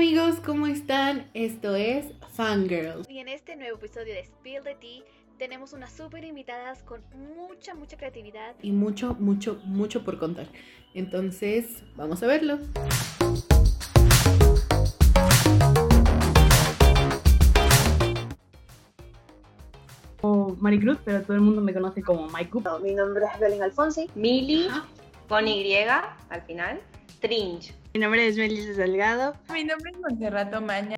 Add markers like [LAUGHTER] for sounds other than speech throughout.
amigos, ¿cómo están? Esto es Fangirls. Y en este nuevo episodio de Spill the Tea tenemos unas súper invitadas con mucha, mucha creatividad. Y mucho, mucho, mucho por contar. Entonces, vamos a verlo. Maricruz, pero todo el mundo me conoce como Maiku. Mi nombre es Belén Alfonsi. Mili, con Y al final. Trinch. Mi nombre es Melissa Salgado. Mi nombre es Montserrat Maña.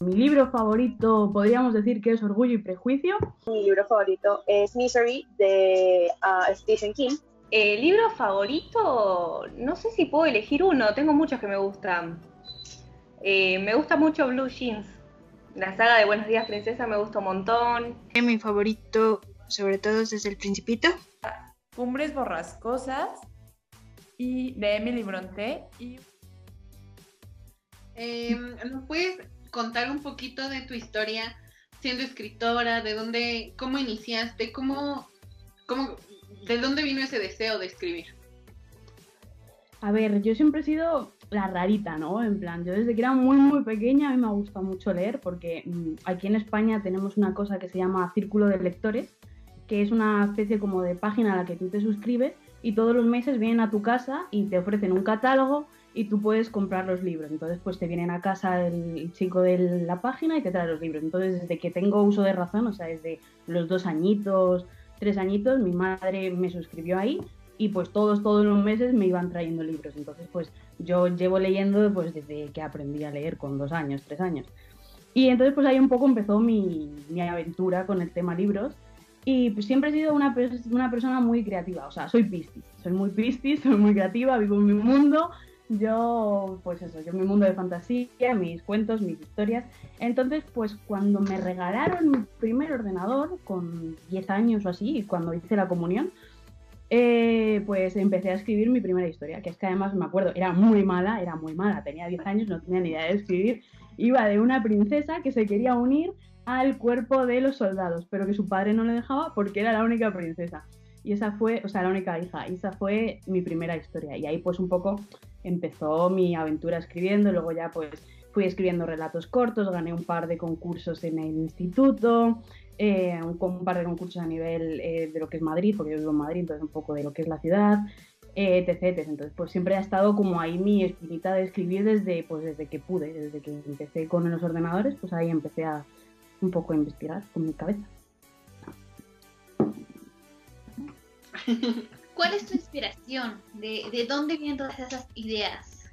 Mi libro favorito podríamos decir que es Orgullo y Prejuicio. Mi libro favorito es Misery de uh, Stephen King. El libro favorito, no sé si puedo elegir uno, tengo muchos que me gustan. Eh, me gusta mucho Blue Jeans. La saga de Buenos Días Princesa me gusta un montón. Mi favorito, sobre todo, es El Principito. Cumbres Borrascosas y de Emily Bronte. Y... Eh, ¿Nos puedes contar un poquito de tu historia siendo escritora? ¿De dónde, cómo iniciaste? ¿Cómo, cómo, ¿De dónde vino ese deseo de escribir? A ver, yo siempre he sido la rarita, ¿no? En plan, yo desde que era muy, muy pequeña a mí me gusta mucho leer porque mmm, aquí en España tenemos una cosa que se llama Círculo de Lectores, que es una especie como de página a la que tú te suscribes y todos los meses vienen a tu casa y te ofrecen un catálogo y tú puedes comprar los libros. Entonces, pues te vienen a casa el chico de la página y te trae los libros. Entonces, desde que tengo uso de razón, o sea, desde los dos añitos, tres añitos, mi madre me suscribió ahí y pues todos, todos los meses me iban trayendo libros. Entonces, pues yo llevo leyendo pues desde que aprendí a leer con dos años, tres años. Y entonces, pues ahí un poco empezó mi, mi aventura con el tema libros. Y pues siempre he sido una, una persona muy creativa, o sea, soy pistis, soy muy pistis, [LAUGHS] soy muy creativa, vivo en mi mundo, yo, pues eso, yo mi mundo de fantasía, mis cuentos, mis historias. Entonces, pues cuando me regalaron mi primer ordenador, con 10 años o así, cuando hice la comunión, eh, pues empecé a escribir mi primera historia, que es que además me acuerdo, era muy mala, era muy mala, tenía 10 años, no tenía ni idea de escribir, iba de una princesa que se quería unir al cuerpo de los soldados, pero que su padre no le dejaba porque era la única princesa. Y esa fue, o sea, la única hija, y esa fue mi primera historia. Y ahí pues un poco empezó mi aventura escribiendo, luego ya pues fui escribiendo relatos cortos, gané un par de concursos en el instituto, eh, un, un, par de concursos a nivel eh, de lo que es Madrid, porque yo vivo en Madrid, entonces un poco de lo que es la ciudad, eh, etc, etc. Entonces pues siempre ha estado como ahí mi espinita de escribir desde, pues, desde que pude, desde que empecé con los ordenadores, pues ahí empecé a un poco a investigar con mi cabeza. ¿Cuál es tu inspiración? ¿De, de dónde vienen todas esas ideas?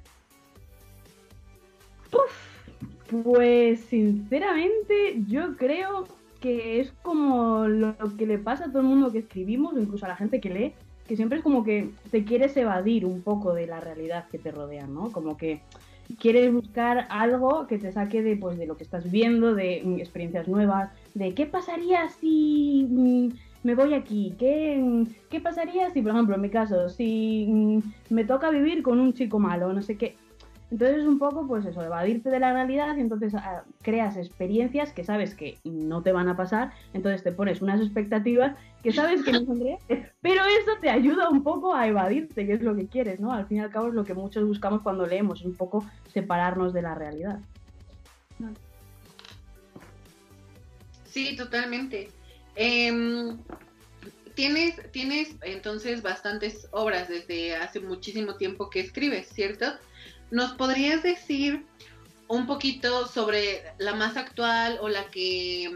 Uf, pues sinceramente yo creo que es como lo que le pasa a todo el mundo que escribimos, incluso a la gente que lee, que siempre es como que te quieres evadir un poco de la realidad que te rodea, ¿no? Como que quieres buscar algo que te saque de, pues, de lo que estás viendo, de mm, experiencias nuevas, de qué pasaría si mm, me voy aquí, ¿Qué, qué pasaría si, por ejemplo, en mi caso, si mm, me toca vivir con un chico malo, no sé qué. Entonces es un poco, pues eso, evadirte de la realidad y entonces uh, creas experiencias que sabes que no te van a pasar, entonces te pones unas expectativas que sabes que no son reales, [LAUGHS] pero eso te ayuda un poco a evadirte, que es lo que quieres, ¿no? Al fin y al cabo es lo que muchos buscamos cuando leemos, un poco separarnos de la realidad. Sí, totalmente. Eh, tienes, tienes entonces bastantes obras desde hace muchísimo tiempo que escribes, ¿cierto? ¿Nos podrías decir un poquito sobre la más actual o la que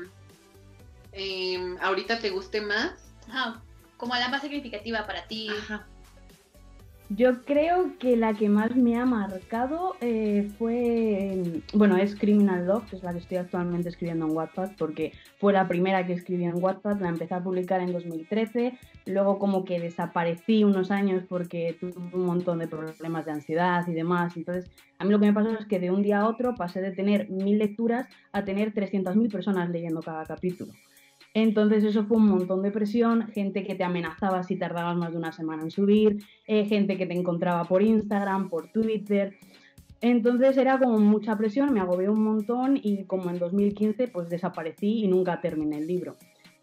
eh, ahorita te guste más? Ajá, como la más significativa para ti. Ajá. Yo creo que la que más me ha marcado eh, fue, bueno, es Criminal Love, que es la que estoy actualmente escribiendo en Wattpad, porque fue la primera que escribí en Wattpad, la empecé a publicar en 2013, luego como que desaparecí unos años porque tuve un montón de problemas de ansiedad y demás, entonces a mí lo que me pasó es que de un día a otro pasé de tener mil lecturas a tener 300.000 personas leyendo cada capítulo. Entonces eso fue un montón de presión, gente que te amenazaba si tardabas más de una semana en subir, eh, gente que te encontraba por Instagram, por Twitter. Entonces era como mucha presión, me agobié un montón y como en 2015 pues desaparecí y nunca terminé el libro.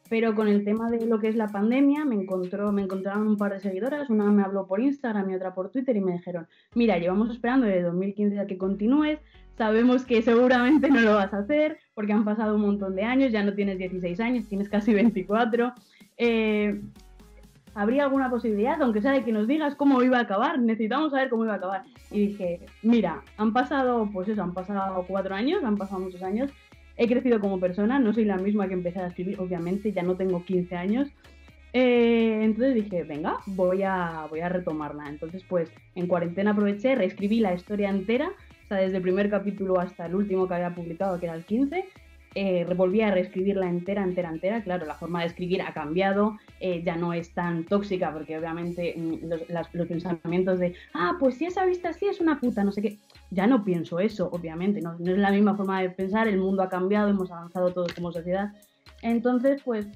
Pero con el tema de lo que es la pandemia, me, encontró, me encontraron un par de seguidoras, una me habló por Instagram y otra por Twitter y me dijeron, mira, llevamos esperando desde 2015 a que continúes, sabemos que seguramente no lo vas a hacer porque han pasado un montón de años, ya no tienes 16 años, tienes casi 24. Eh, ¿Habría alguna posibilidad, aunque sea de que nos digas cómo iba a acabar? Necesitamos saber cómo iba a acabar. Y dije, mira, han pasado, pues eso, han pasado cuatro años, han pasado muchos años, he crecido como persona, no soy la misma que empecé a escribir, obviamente, ya no tengo 15 años. Eh, entonces dije, venga, voy a, voy a retomarla. Entonces, pues en cuarentena aproveché, reescribí la historia entera, sea, desde el primer capítulo hasta el último que había publicado, que era el 15, eh, volví a reescribirla entera, entera, entera. Claro, la forma de escribir ha cambiado, eh, ya no es tan tóxica, porque obviamente mm, los, los pensamientos de, ah, pues si esa vista así es una puta, no sé qué. Ya no pienso eso, obviamente, no, no es la misma forma de pensar, el mundo ha cambiado, hemos avanzado todos como sociedad. Entonces, pues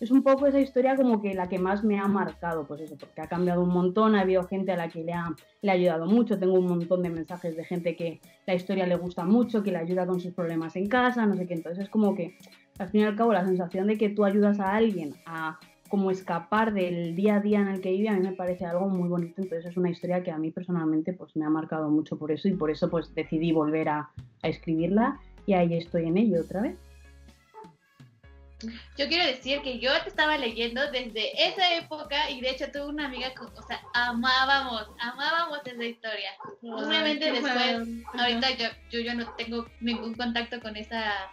es un poco esa historia como que la que más me ha marcado, pues eso, porque ha cambiado un montón, ha habido gente a la que le ha, le ha ayudado mucho, tengo un montón de mensajes de gente que la historia le gusta mucho, que le ayuda con sus problemas en casa, no sé qué, entonces es como que al fin y al cabo la sensación de que tú ayudas a alguien a como escapar del día a día en el que vive a mí me parece algo muy bonito, entonces es una historia que a mí personalmente pues me ha marcado mucho por eso y por eso pues decidí volver a, a escribirla y ahí estoy en ello otra vez. Yo quiero decir que yo te estaba leyendo desde esa época y de hecho tuve una amiga que, o sea, amábamos, amábamos esa historia. Obviamente después, ahorita yo, yo ya no tengo ningún contacto con esa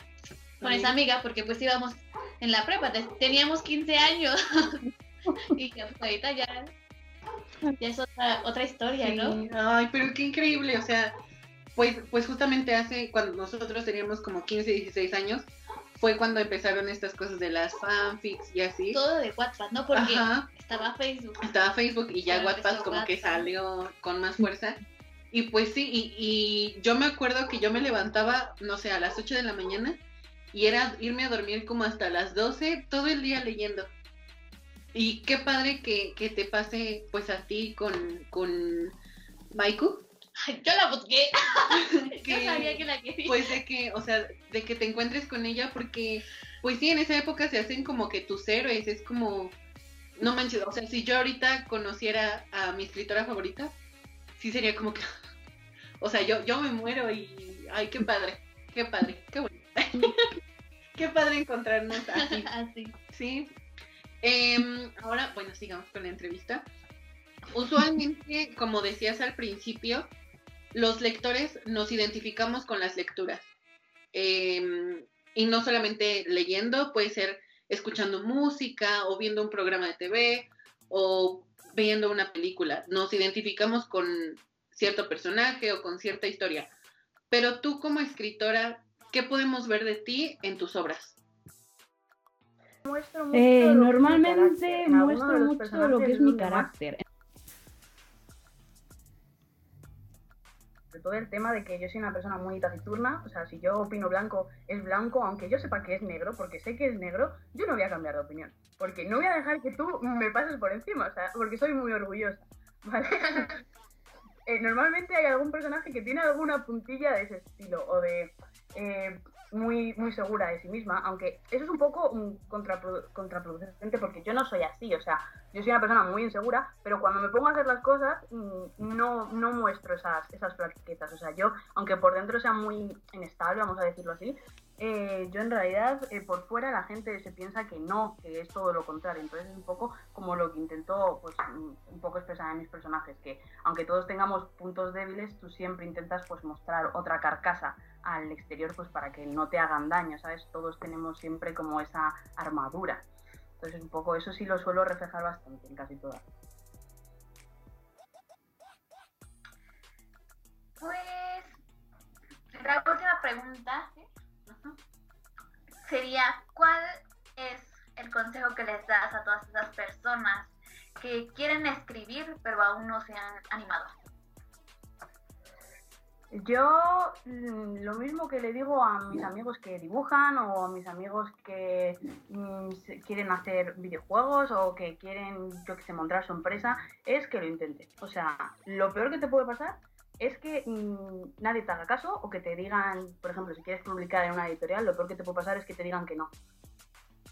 con Amiga. esa amiga porque pues íbamos en la prepa, te- teníamos 15 años [LAUGHS] y que, pues, ahorita ya, ya es otra, otra historia, ¿no? Ay, pero qué increíble, o sea, pues, pues justamente hace, cuando nosotros teníamos como 15, 16 años, fue cuando empezaron estas cosas de las fanfics y así. Todo de WhatsApp, ¿no? Porque Ajá, estaba Facebook. estaba Facebook y ya Wattpad como que Wattpad. salió con más fuerza. Y pues sí, y, y yo me acuerdo que yo me levantaba, no sé, a las 8 de la mañana y era irme a dormir como hasta las 12, todo el día leyendo. Y qué padre que, que te pase pues a ti con, con Maiku. [LAUGHS] Yo la busqué. [LAUGHS] yo Que- sabía que la quería. Pues de que, o sea, de que te encuentres con ella porque, pues sí, en esa época se hacen como que tus héroes, es como, no manches, o sea, si yo ahorita conociera a mi escritora favorita, sí sería como que, [LAUGHS] o sea, yo, yo me muero y, ay, qué padre, qué padre, qué bueno. qué padre encontrarnos así, Así. sí. Em, ahora, bueno, sigamos con la entrevista. Usualmente, como decías al principio, los lectores nos identificamos con las lecturas. Eh, y no solamente leyendo, puede ser escuchando música o viendo un programa de TV o viendo una película. Nos identificamos con cierto personaje o con cierta historia. Pero tú como escritora, ¿qué podemos ver de ti en tus obras? Eh, Muestro mucho es mi normalmente muestro mucho lo que es mi carácter. Todo el tema de que yo soy una persona muy taciturna, o sea, si yo opino blanco, es blanco, aunque yo sepa que es negro, porque sé que es negro, yo no voy a cambiar de opinión, porque no voy a dejar que tú me pases por encima, o sea, porque soy muy orgullosa, [LAUGHS] ¿vale? Eh, normalmente hay algún personaje que tiene alguna puntilla de ese estilo, o de eh, muy, muy segura de sí misma, aunque eso es un poco mm, contraprodu- contraproducente porque yo no soy así, o sea, yo soy una persona muy insegura, pero cuando me pongo a hacer las cosas mm, no, no muestro esas, esas flaquezas, o sea, yo, aunque por dentro sea muy inestable, vamos a decirlo así, eh, yo en realidad eh, por fuera la gente se piensa que no, que es todo lo contrario, entonces es un poco como lo que intento pues mm, un poco expresar en mis personajes, que aunque todos tengamos puntos débiles, tú siempre intentas pues mostrar otra carcasa al exterior pues para que no te hagan daño, ¿sabes? Todos tenemos siempre como esa armadura. Entonces un poco eso sí lo suelo reflejar bastante en casi todas. Pues la última pregunta sería, ¿cuál es el consejo que les das a todas esas personas que quieren escribir pero aún no se han animado? Yo mm, lo mismo que le digo a mis amigos que dibujan o a mis amigos que mm, quieren hacer videojuegos o que quieren, yo que sé, montar su empresa, es que lo intenten. O sea, lo peor que te puede pasar es que mm, nadie te haga caso o que te digan, por ejemplo, si quieres publicar en una editorial, lo peor que te puede pasar es que te digan que no.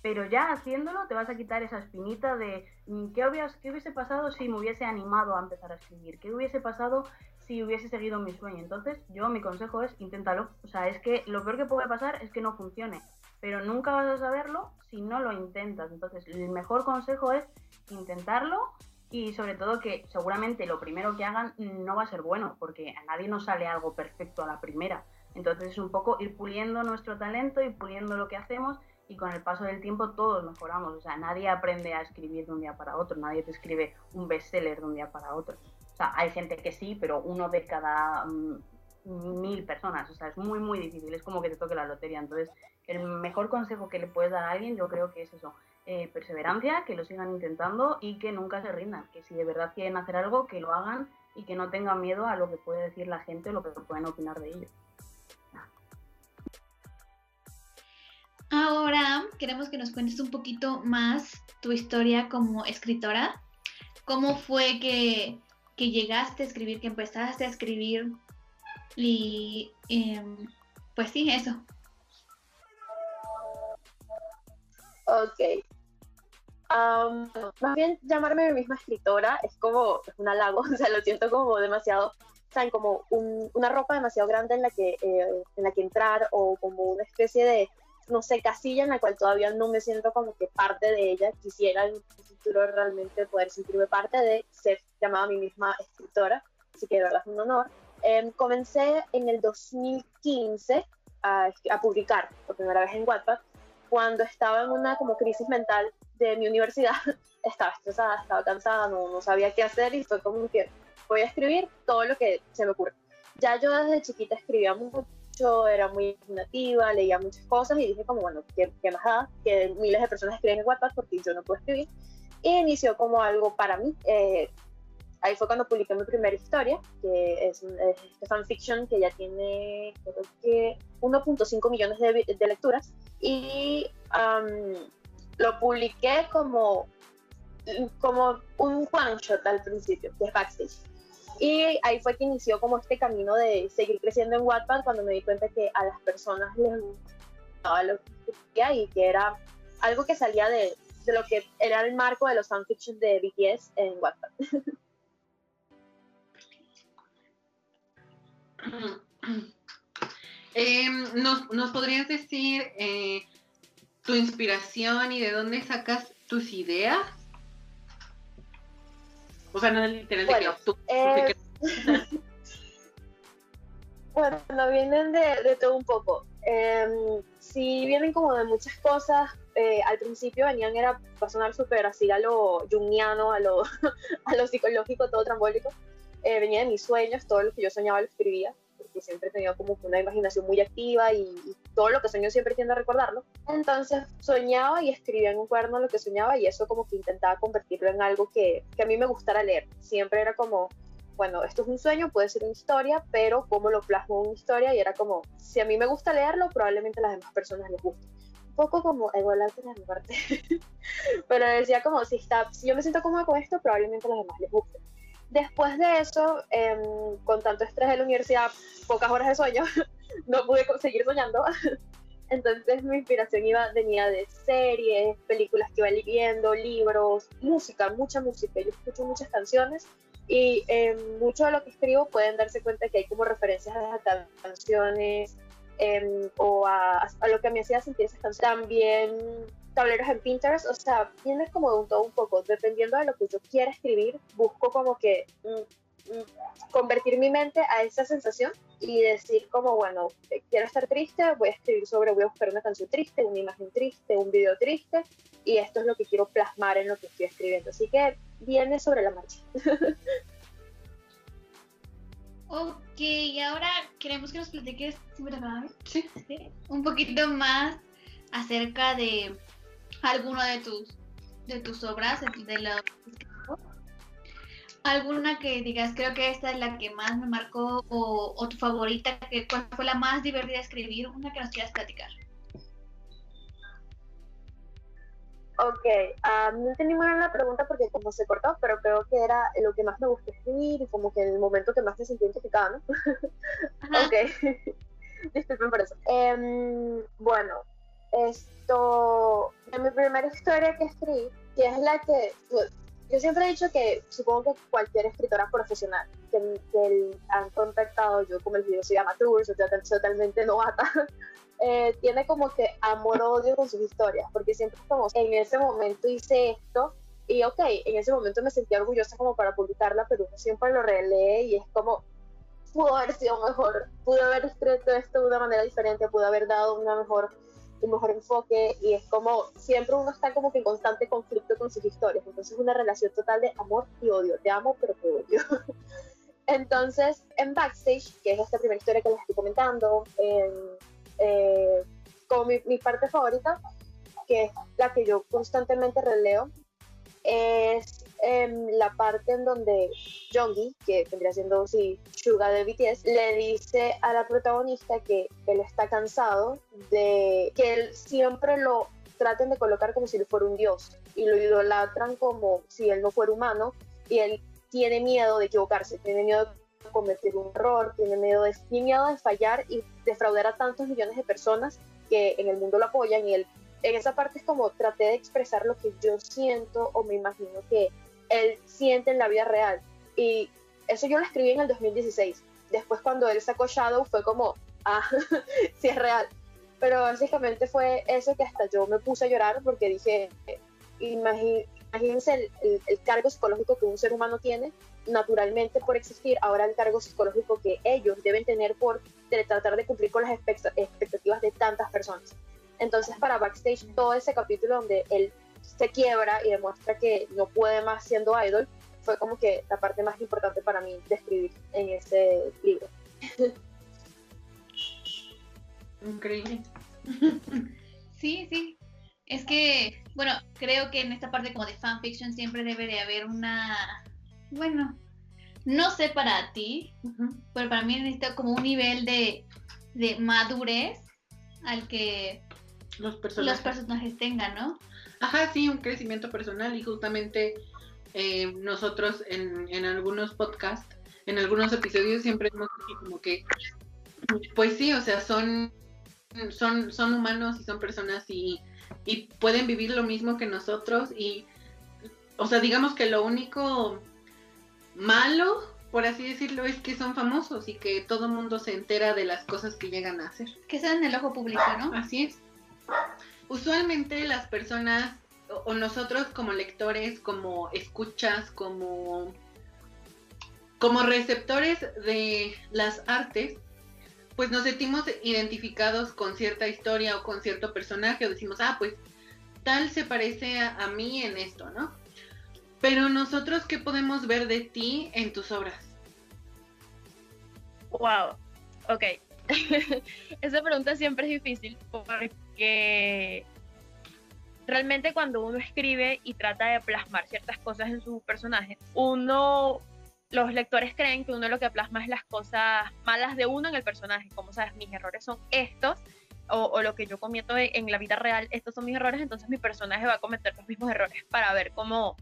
pero ya haciéndolo te vas a quitar esa espinita de mm, ¿qué, hubiese, qué hubiese pasado si me hubiese animado a empezar a escribir, qué hubiese pasado si hubiese seguido mi sueño. Entonces, yo mi consejo es inténtalo. O sea, es que lo peor que puede pasar es que no funcione, pero nunca vas a saberlo si no lo intentas. Entonces, el mejor consejo es intentarlo y sobre todo que seguramente lo primero que hagan no va a ser bueno, porque a nadie nos sale algo perfecto a la primera. Entonces es un poco ir puliendo nuestro talento y puliendo lo que hacemos y con el paso del tiempo todos mejoramos. O sea, nadie aprende a escribir de un día para otro, nadie te escribe un bestseller de un día para otro. O sea, hay gente que sí, pero uno de cada mm, mil personas. O sea, es muy, muy difícil. Es como que te toque la lotería. Entonces, el mejor consejo que le puedes dar a alguien, yo creo que es eso. eh, perseverancia, que lo sigan intentando y que nunca se rindan. Que si de verdad quieren hacer algo, que lo hagan y que no tengan miedo a lo que puede decir la gente o lo que pueden opinar de ello. Ahora queremos que nos cuentes un poquito más tu historia como escritora. ¿Cómo fue que, que llegaste a escribir, que empezaste a escribir? Y em, pues sí, eso. Ok. Más bien llamarme mí misma escritora es como es un halago, [LAUGHS] o sea, lo siento como demasiado, saben, como un- una ropa demasiado grande en la que eh, en la que entrar o como una especie de no sé, casilla en la cual todavía no me siento como que parte de ella. Quisiera en un futuro realmente poder sentirme parte de ser llamada a mí misma escritora, así que de verdad es un honor. Em, comencé en el 2015 a, a publicar por primera vez en Wattpad cuando estaba en una como crisis mental de mi universidad. [LAUGHS] Estaba estresada, estaba cansada, no, no sabía qué hacer y fue como que voy a escribir todo lo que se me ocurre. Ya yo desde chiquita escribía mucho, era muy imaginativa, leía muchas cosas y dije como, bueno, ¿qué, qué más da? Que miles de personas escriben en Wattpad porque yo no puedo escribir. Y inició como algo para mí. Eh, ahí fue cuando publiqué mi primera historia, que es, es este fanfiction que ya tiene, creo que 1.5 millones de, de lecturas. Y am, lo publiqué como, como un one shot al principio, que es backstage. Y ahí fue que inició como este camino de seguir creciendo en Wattpad cuando me di cuenta que a las personas les gustaba lo que escribía y que era algo que salía de, de lo que era el marco de los fanfictions de BTS en Wattpad. [LAUGHS] Em, ¿nos, ¿Nos podrías decir eh, tu inspiración y de dónde sacas tus ideas? O sea, no es literal de Bueno, que tú... eh, que- [LAUGHS] Bueno, vienen de, de todo un poco. Em, sí, vienen como de muchas cosas. Eh, al principio venían, era para sonar súper así a lo jungiano, a lo, [LAUGHS] a lo psicológico, todo trambólico. Eh, venía de mis sueños, todo lo que yo soñaba lo escribía, siempre he tenido como una imaginación muy activa y, y todo lo que sueño siempre tiendo a recordarlo. Entonces soñaba y escribía en un cuaderno lo que soñaba y eso como que intentaba convertirlo en algo que, que a mí me gustara leer. Siempre era como, bueno, esto es un sueño, puede ser una historia, pero cómo lo plasmo en una historia y era como, si a mí me gusta leerlo, probablemente a las demás personas les guste. Poco como ególatra de mi parte, [LAUGHS] pero decía como, si, está, si yo me siento cómoda con esto, probablemente a los demás les guste. Después de eso, em, con tanto estrés de la universidad, pocas horas de sueño, [LAUGHS] no pude seguir soñando. [LAUGHS] Entonces mi inspiración iba, venía de series, películas que iba viendo, libros, música, mucha música. Yo escucho muchas canciones y eh, mucho de lo que escribo pueden darse cuenta que hay como referencias a las canciones em, o a, a lo que me hacía sentir esas canciones. También tableros en Pinterest, o sea, tienes como de un todo un poco, dependiendo de lo que yo quiera escribir, busco como que mm, mm, convertir mi mente a esa sensación y decir como, bueno, eh, quiero estar triste, voy a escribir sobre, voy a buscar una canción triste, una imagen triste, un video triste, y esto es lo que quiero plasmar en lo que estoy escribiendo. Así que viene sobre la marcha. [LAUGHS] Ok, y ahora queremos que nos platiques, un poquito más acerca de alguna de tus de tus obras, de, la alguna que digas, creo que esta es la que más me marcó o, o tu favorita, que cuál fue la más divertida de escribir, una que nos quieras platicar. Ok, no entendí muy bien la pregunta porque como se cortó, pero creo que era lo que más me gustó escribir y como que el momento que más me sentí identificada, ¿no? [LAUGHS] Ok, [LAUGHS] disculpen por eso. Em, bueno, esto, mi primera historia que escribí, que es la que pues, yo siempre he dicho que supongo que cualquier escritora profesional que, que han contactado, yo como el video se llama Tour, soy total- totalmente novata, [LAUGHS] eh, tiene como que amor-odio con sus historias, porque siempre es como, en ese momento hice esto, y ok, en ese momento me sentí orgullosa como para publicarla, pero uno siempre lo relee y es como, pudo haber sido mejor, pude haber escrito esto de una manera diferente, pude haber dado una mejor un mejor enfoque y es como siempre uno está como que en constante conflicto con sus historias, entonces es una relación total de amor y odio, te amo pero te odio. [LAUGHS] Entonces en Backstage, que es esta primera historia que les estoy comentando, en- eh, como mi, mi parte favorita, que es la que yo constantemente releo, es em, la parte en donde Jonggi, que vendría siendo sí, Suga de BTS, le dice a la protagonista que él está cansado de que él siempre lo traten de colocar como si él fuera un dios y lo idolatran como si él no fuera humano y él tiene miedo de equivocarse, tiene miedo de cometer un error, tiene miedo de, tiene miedo de fallar y defraudar a tantos millones de personas que en el mundo lo apoyan y él en esa parte es como traté de expresar lo que yo siento o me imagino que él siente en la vida real. Y eso yo lo escribí en el 2016. Después cuando él sacó Shadow fue como, ah, [LAUGHS] sí es real. Pero básicamente fue eso que hasta yo me puse a llorar porque dije, imagínense el, el- el cargo psicológico que un ser humano tiene naturalmente por existir, ahora el cargo psicológico que ellos deben tener por tratar de cumplir con las expect- expectativas de tantas personas. Entonces para Backstage todo ese capítulo donde él se quiebra y demuestra que no puede más siendo idol, fue como que la parte más importante para mí de escribir en ese libro. [LAUGHS] Increíble. [LAUGHS] Sí, sí. Es que, bueno, creo que en esta parte como de fanfiction siempre debe de haber una, bueno, no sé para ti, pero para mí necesita como un nivel de, de madurez al que Los los personajes. personajes tengan, ¿no? Ajá, sí, un crecimiento personal y justamente eh, nosotros en, en algunos podcasts, en algunos episodios siempre hemos dicho como que, pues sí, o sea, son, son, son humanos y son personas y, y pueden vivir lo mismo que nosotros y, o sea, digamos que lo único malo, por así decirlo, es que son famosos y que todo el mundo se entera de las cosas que llegan a hacer. Que sean el ojo público, ¿no? Así es. Usualmente las personas o, nosotros como lectores, como escuchas, como, como receptores de las artes, pues nos sentimos identificados con cierta historia o con cierto personaje o decimos, ah, pues tal se parece a, mí en esto, ¿no? Pero nosotros, ¿qué podemos ver de ti en tus obras? Wow, ok. [LAUGHS] Esa pregunta siempre es difícil realmente cuando uno escribe y trata de plasmar ciertas cosas en su personaje, uno, los lectores creen que uno lo que plasma es las cosas malas de uno en el personaje, como sabes, mis errores son estos. O, o lo que yo cometo en, en la vida real, estos son mis errores, entonces mi personaje va a cometer los mismos errores para ver cómo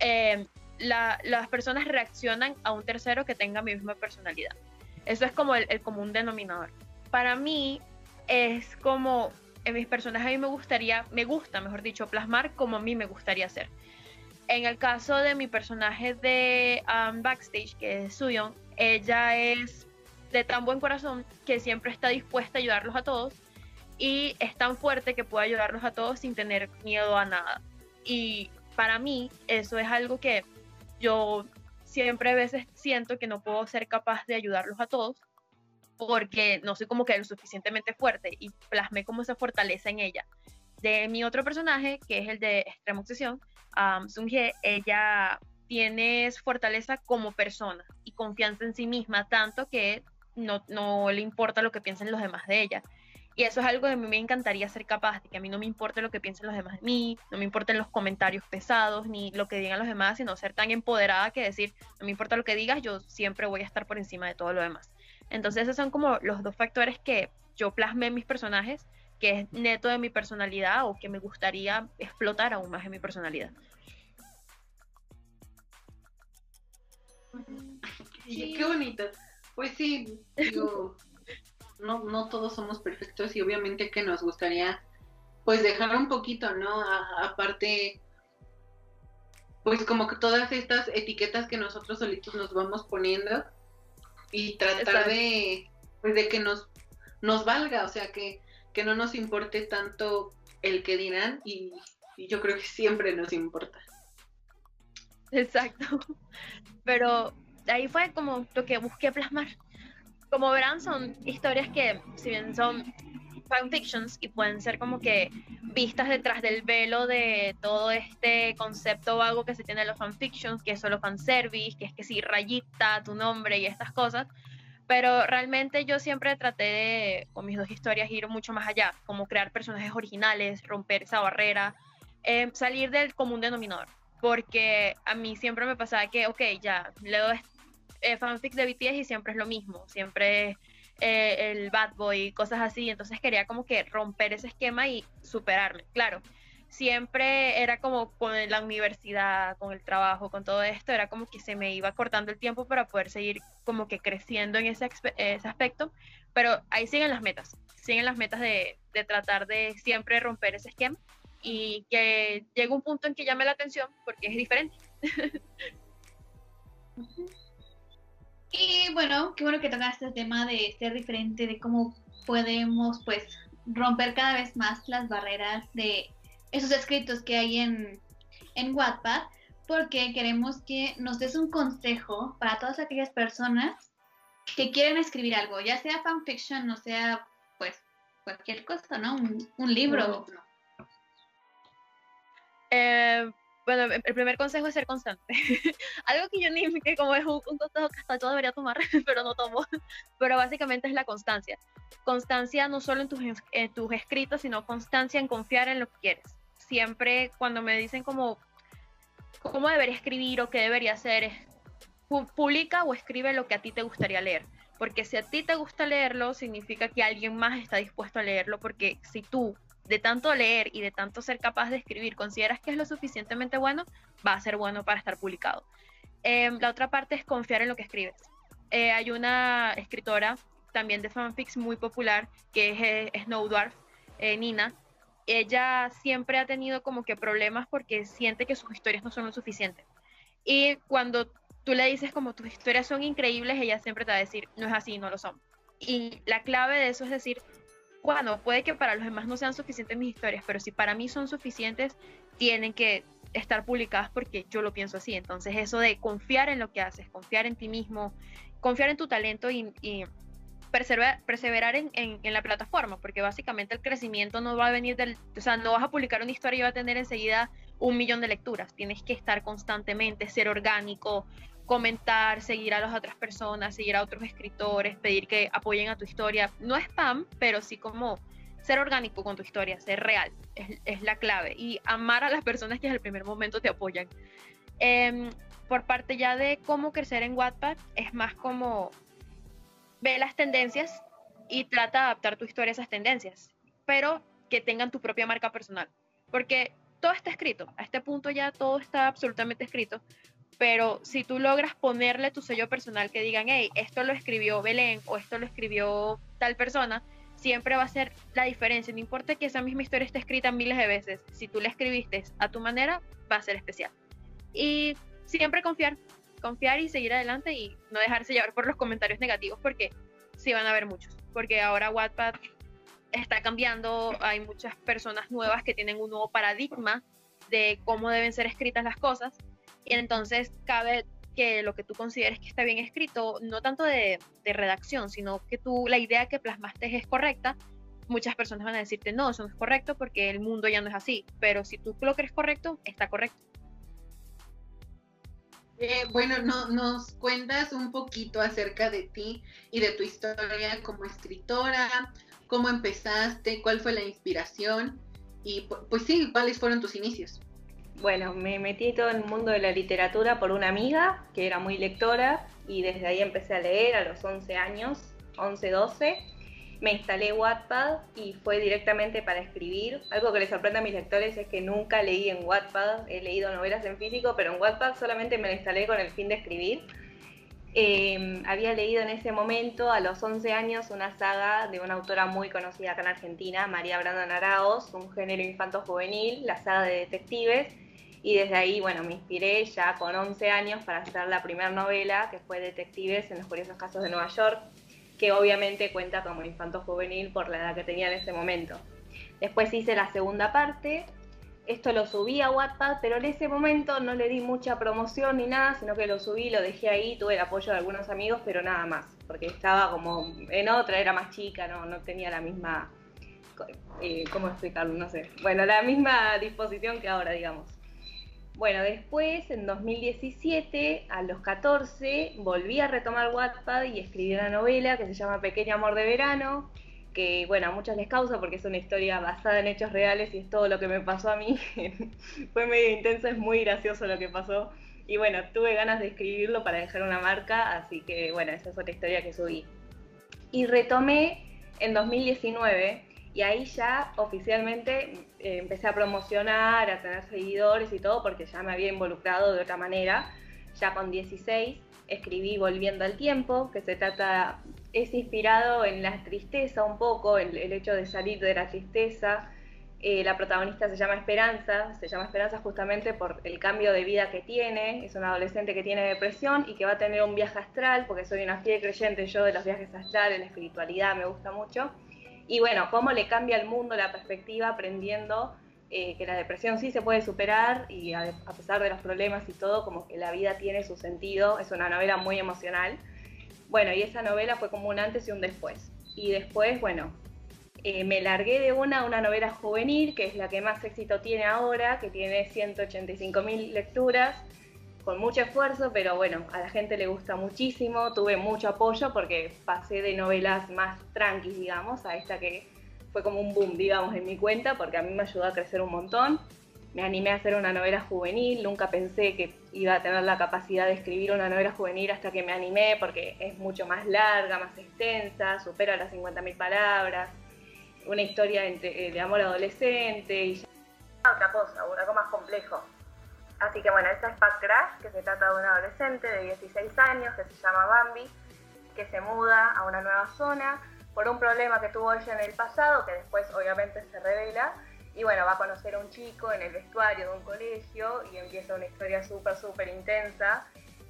eh, la- las personas reaccionan a un tercero que tenga mi misma personalidad. Eso es como el, el común denominador. Para mí es como en mis personajes a mí me gustaría, me gusta, mejor dicho, plasmar como a mí me gustaría ser. En el caso de mi personaje de um, Backstage, que es Suyeon, ella es de tan buen corazón que siempre está dispuesta a ayudarlos a todos y es tan fuerte que puede ayudarlos a todos sin tener miedo a nada. Y para mí eso es algo que yo siempre a veces siento que no puedo ser capaz de ayudarlos a todos porque no soy como que lo suficientemente fuerte y plasmé como esa fortaleza en ella. De mi otro personaje, que es el de Extrema Obsesión, um, ella tiene fortaleza como persona y confianza en sí misma, tanto que no, no le importa lo que piensen los demás de ella. Y eso es algo que a mí me encantaría ser capaz, de que a mí no me importe lo que piensen los demás de mí, no me importen los comentarios pesados, ni lo que digan los demás, sino ser tan empoderada que decir, no me importa lo que digas, yo siempre voy a estar por encima de todo lo demás. Entonces esos son como los dos factores que yo plasmé en mis personajes, que es neto de mi personalidad o que me gustaría explotar aún más en mi personalidad. Y qué bonito. Pues sí, digo, [LAUGHS] no, no todos somos perfectos y obviamente que nos gustaría pues dejar un poquito, ¿no? Aparte, pues como que todas estas etiquetas que nosotros solitos nos vamos poniendo y tratar de, pues de que nos, nos valga, o sea, que, que no nos importe tanto el que dirán y, y yo creo que siempre nos importa. Exacto. [LAUGHS] Pero ahí fue como lo que busqué plasmar. Como verán, son historias que, si bien son fanfictions y pueden ser como que vistas detrás del velo de todo este concepto vago que se tiene en los fanfictions, que es solo fanservice, que es que sí, rayita, tu nombre y estas cosas. Pero realmente yo siempre traté de, con mis dos historias, ir mucho más allá, como crear personajes originales, romper esa barrera, eh, salir del común denominador porque a mí siempre me pasaba que, ok, ya, leo eh, fanfics de BTS y siempre es lo mismo, siempre es eh, el bad boy, cosas así, entonces quería como que romper ese esquema y superarme, claro. Siempre era como con la universidad, con el trabajo, con todo esto, era como que se me iba cortando el tiempo para poder seguir como que creciendo en ese, ese aspecto, pero ahí siguen las metas, siguen las metas de, de tratar de siempre romper ese esquema y que llega un punto en que llame la atención porque es diferente. Y bueno, qué bueno que tocaste el tema de ser diferente, de cómo podemos pues romper cada vez más las barreras de esos escritos que hay en, en Wattpad, porque queremos que nos des un consejo para todas aquellas personas que quieren escribir algo, ya sea fanfiction, no sea pues cualquier cosa, ¿no? Un, un libro. Eh, bueno, el primer consejo es ser constante. [LAUGHS] Algo que yo ni, que como es un, consejo que hasta yo debería tomar, [LAUGHS] pero no tomo. Pero básicamente es la constancia. Constancia no solo en tus, en tus escritos, sino constancia en confiar en lo que quieres. Siempre cuando me dicen como cómo debería escribir o qué debería hacer, publica o escribe lo que a ti te gustaría leer. Porque si a ti te gusta leerlo, significa que alguien más está dispuesto a leerlo, porque si tú de tanto leer y de tanto ser capaz de escribir, consideras que es lo suficientemente bueno, va a ser bueno para estar publicado. Em, la otra parte es confiar en lo que escribes. Eh, hay una escritora también de fanfics muy popular que es eh, Snow Dwarf, eh, Nina. Ella siempre ha tenido como que problemas porque siente que sus historias no son lo suficiente. Y cuando tú le dices como tus historias son increíbles, ella siempre te va a decir, no es así, no lo son. Y la clave de eso es decir, bueno, puede que para los demás no sean suficientes mis historias, pero si para mí son suficientes, tienen que estar publicadas porque yo lo pienso así. Entonces eso de confiar en lo que haces, confiar en ti mismo, confiar en tu talento y, perseverar, perseverar en, en- en la plataforma, porque básicamente el crecimiento no va a venir del, o sea, no vas a publicar una historia y va a tener enseguida un millón de lecturas. Tienes que estar constantemente, ser orgánico, comentar, seguir a las otras personas, seguir a otros escritores, pedir que apoyen a tu historia. No spam, pero sí como ser orgánico con tu historia, ser real, es, es la clave. Y amar a las personas que desde el primer momento te apoyan. Em, por parte ya de cómo crecer en Wattpad, es más como ve las tendencias y trata de adaptar tu historia a esas tendencias, pero que tengan tu propia marca personal. Porque todo está escrito, a este punto ya todo está absolutamente escrito, pero si tú logras ponerle tu sello personal que digan, hey, esto lo escribió Belén o esto lo escribió tal persona, siempre va a ser la diferencia. No importa que esa misma historia esté escrita miles de veces, si tú la escribiste a tu manera, va a ser especial. Y siempre confiar, confiar y seguir adelante y no dejarse llevar por los comentarios negativos porque sí van a haber muchos. Porque ahora Wattpad está cambiando, hay muchas personas nuevas que tienen un nuevo paradigma de cómo deben ser escritas las cosas y entonces cabe que lo que tú consideres que está bien escrito, no tanto de, redacción, sino que tú la idea que plasmaste es correcta, muchas personas van a decirte no, eso no es correcto porque el mundo ya no es así, pero si tú lo crees correcto, está correcto. Eh, bueno, no, nos cuentas un poquito acerca de ti y de tu historia como escritora, cómo empezaste, cuál fue la inspiración y pu- pues sí, cuáles fueron tus inicios. Bueno, me metí todo en el mundo de la literatura por una amiga que era muy lectora y desde ahí empecé a leer a los 11 años, 11, 12. Me instalé Wattpad y fue directamente para escribir. Algo que les sorprende a mis lectores es que nunca leí en Wattpad, he leído novelas en físico, pero en Wattpad solamente me la instalé con el fin de escribir. Eh, había leído en ese momento, a los 11 años, una saga de una autora muy conocida acá en Argentina, María Brandon Araos, un género infanto-juvenil, la saga de detectives, y desde ahí, bueno, me inspiré ya con 11 años para hacer la primera novela, que fue Detectives en los curiosos casos de Nueva York, que obviamente cuenta como infanto-juvenil por la edad que tenía en ese momento. Después hice la segunda parte, esto lo subí a Wattpad, pero en ese momento no le di mucha promoción ni nada, sino que lo subí, lo dejé ahí, tuve el apoyo de algunos amigos, pero nada más, porque estaba como en otra, era más chica, no, no tenía la misma, eh, ¿cómo explicarlo? No sé, bueno, la misma disposición que ahora, digamos. Bueno, después, en 2017, a los 14, volví a retomar Wattpad y escribí una novela que se llama Pequeño Amor de Verano, que bueno, a muchos les causa porque es una historia basada en hechos reales y es todo lo que me pasó a mí. [LAUGHS] Fue medio intenso, es muy gracioso lo que pasó. Y bueno, tuve ganas de escribirlo para dejar una marca, así que bueno, esa es otra historia que subí. Y retomé en 2019 y ahí ya oficialmente eh, empecé a promocionar, a tener seguidores y todo, porque ya me había involucrado de otra manera. Ya con 16 escribí Volviendo al Tiempo, que se trata, es inspirado en la tristeza un poco, en el hecho de salir de la tristeza. Eh, la protagonista se llama Esperanza, se llama Esperanza justamente por el cambio de vida que tiene, es una adolescente que tiene depresión y que va a tener un viaje astral, porque soy una fiel creyente yo de los viajes astrales, la espiritualidad me gusta mucho y bueno, cómo le cambia al mundo la perspectiva aprendiendo eh, que la depresión sí se puede superar y a, pesar de los problemas y todo, como que la vida tiene su sentido. Es una novela muy emocional. Bueno, y esa novela fue como un antes y un después. Y después, bueno, eh, me largué de una, una novela juvenil, que es la que más éxito tiene ahora, que tiene 185 mil lecturas con mucho esfuerzo, pero bueno, a la gente le gusta muchísimo, tuve mucho apoyo porque pasé de novelas más tranquis, digamos, a esta que fue como un boom, digamos, en mi cuenta, porque a mí me ayudó a crecer un montón. Me animé a hacer una novela juvenil, nunca pensé que iba a tener la capacidad de escribir una novela juvenil hasta que me animé, porque es mucho más larga, más extensa, supera las 50.000 palabras, una historia eh, de amor adolescente y ya... otra cosa, algo más complejo. Así que bueno, esta es Pat Crash, que se trata de un adolescente de 16 años que se llama Bambi, que se muda a una nueva zona por un problema que tuvo ella en el pasado, que después obviamente se revela. Y bueno, va a conocer a un chico en el vestuario de un colegio y empieza una historia súper, súper intensa.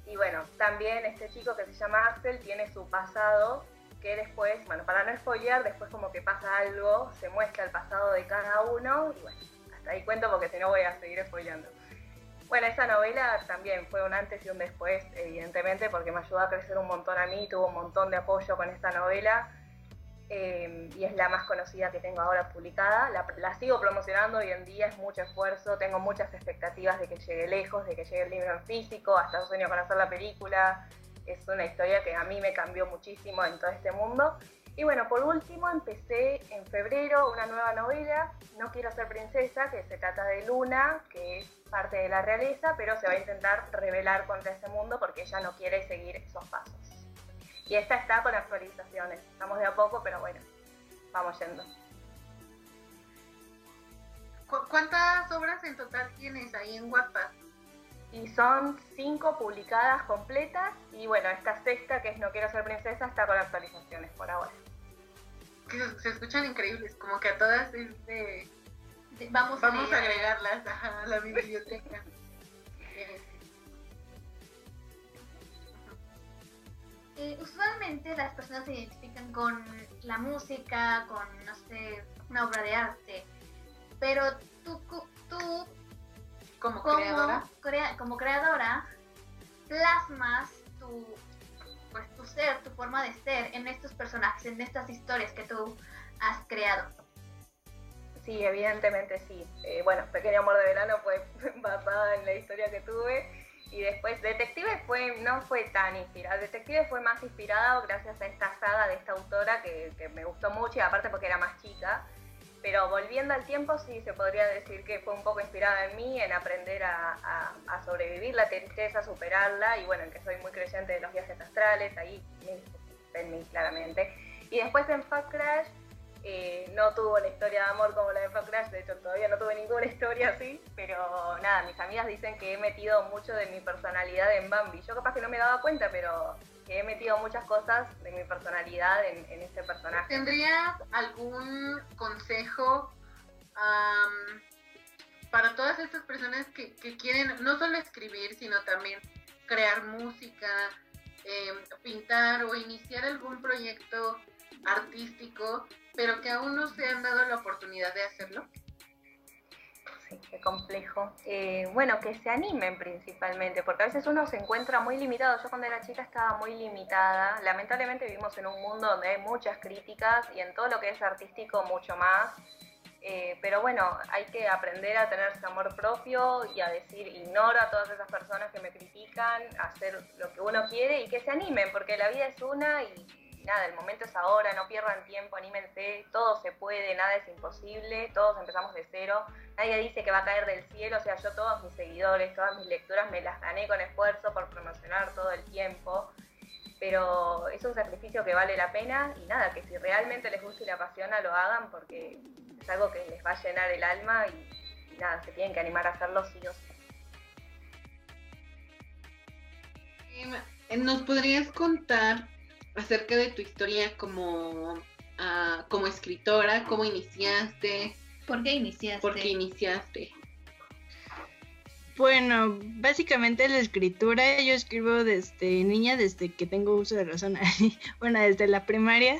Y bueno, también este chico que se llama Axel tiene su pasado que después, bueno, para no spoilear, después como que pasa algo, se muestra el pasado de cada uno y bueno, hasta ahí cuento porque si no voy a seguir spoileando. Bueno, esa novela también fue un antes y un después, evidentemente, porque me ayudó a crecer un montón a mí, tuvo un montón de apoyo con esta novela eh, y es la más conocida que tengo ahora publicada. La, sigo promocionando hoy en día, es mucho esfuerzo, tengo muchas expectativas de que llegue lejos, de que llegue el libro en físico, hasta sueño con hacer la película. Es una historia que a mí me cambió muchísimo en todo este mundo. Y bueno, por último empecé en febrero una nueva novela, No quiero ser princesa, que se trata de Luna, que es parte de la realeza, pero se va a intentar rebelar contra ese mundo porque ella no quiere seguir esos pasos. Y esta está con actualizaciones. Estamos de a poco, pero bueno, vamos yendo. ¿Cuántas obras en total tienes ahí en Wattpad? Y son cinco publicadas completas y bueno, esta sexta que es No quiero ser princesa está con actualizaciones por ahora. se escuchan increíbles, como que a todas es de Vamos, a, agregarlas a la biblioteca. Eh, usualmente las personas se identifican con la música, con, no sé, una obra de arte, pero tú, tú como, creadora, como creadora, plasmas tu, pues, tu ser, tu forma de ser en estos personajes, en estas historias que tú has creado. Sí, evidentemente sí. Eh, bueno, Pequeño Amor de Verano fue [LAUGHS] basada en la historia que tuve. Y después Detective fue, no fue tan inspirada. Detective fue más inspirado gracias a esta saga de esta autora que, me gustó mucho y aparte porque era más chica. Pero volviendo al tiempo sí se podría decir que fue un poco inspirada en mí, en aprender a, sobrevivir la tristeza, superarla y bueno, en que soy muy creyente de los viajes astrales, ahí en mí claramente. Y después en Fat Crash eh, no tuvo una historia de amor como la de Fuck Crash, de hecho todavía no tuve ninguna [LAUGHS] historia así, pero nada, mis amigas dicen que he metido mucho de mi personalidad en Bambi. Yo capaz que no me daba cuenta, pero que he metido muchas cosas de mi personalidad en, en este personaje. ¿Tendrías algún consejo para todas estas personas que, que quieren no solo escribir, sino también crear música, em, pintar o iniciar algún proyecto artístico, pero que aún no se han dado la oportunidad de hacerlo? Sí, qué complejo. Eh, bueno, que se animen principalmente, porque a veces uno se encuentra muy limitado. Yo cuando era chica estaba muy limitada. Lamentablemente vivimos en un mundo donde hay muchas críticas y en todo lo que es artístico mucho más. Eh, pero bueno, hay que aprender a tener ese amor propio y a decir ignoro a todas esas personas que me critican, hacer lo que uno quiere y que se animen, porque la vida es una y nada, el momento es ahora, no pierdan tiempo, anímense, todo se puede, nada es imposible, todos empezamos de cero, nadie dice que va a caer del cielo, o sea, yo todos mis seguidores, todas mis lecturas me las gané con esfuerzo por promocionar todo el tiempo pero es un sacrificio que vale la pena y nada, que si realmente les gusta y les apasiona lo hagan porque es algo que les va a llenar el alma y, y nada, se tienen que animar a hacerlo sí o sí. Em, ¿Nos podrías contar acerca de tu historia como, ah, como escritora? ¿Cómo iniciaste? ¿Por qué iniciaste? ¿Por qué iniciaste? Bueno, básicamente la escritura yo escribo desde niña, desde que tengo uso de razón, [LAUGHS] bueno, desde la primaria,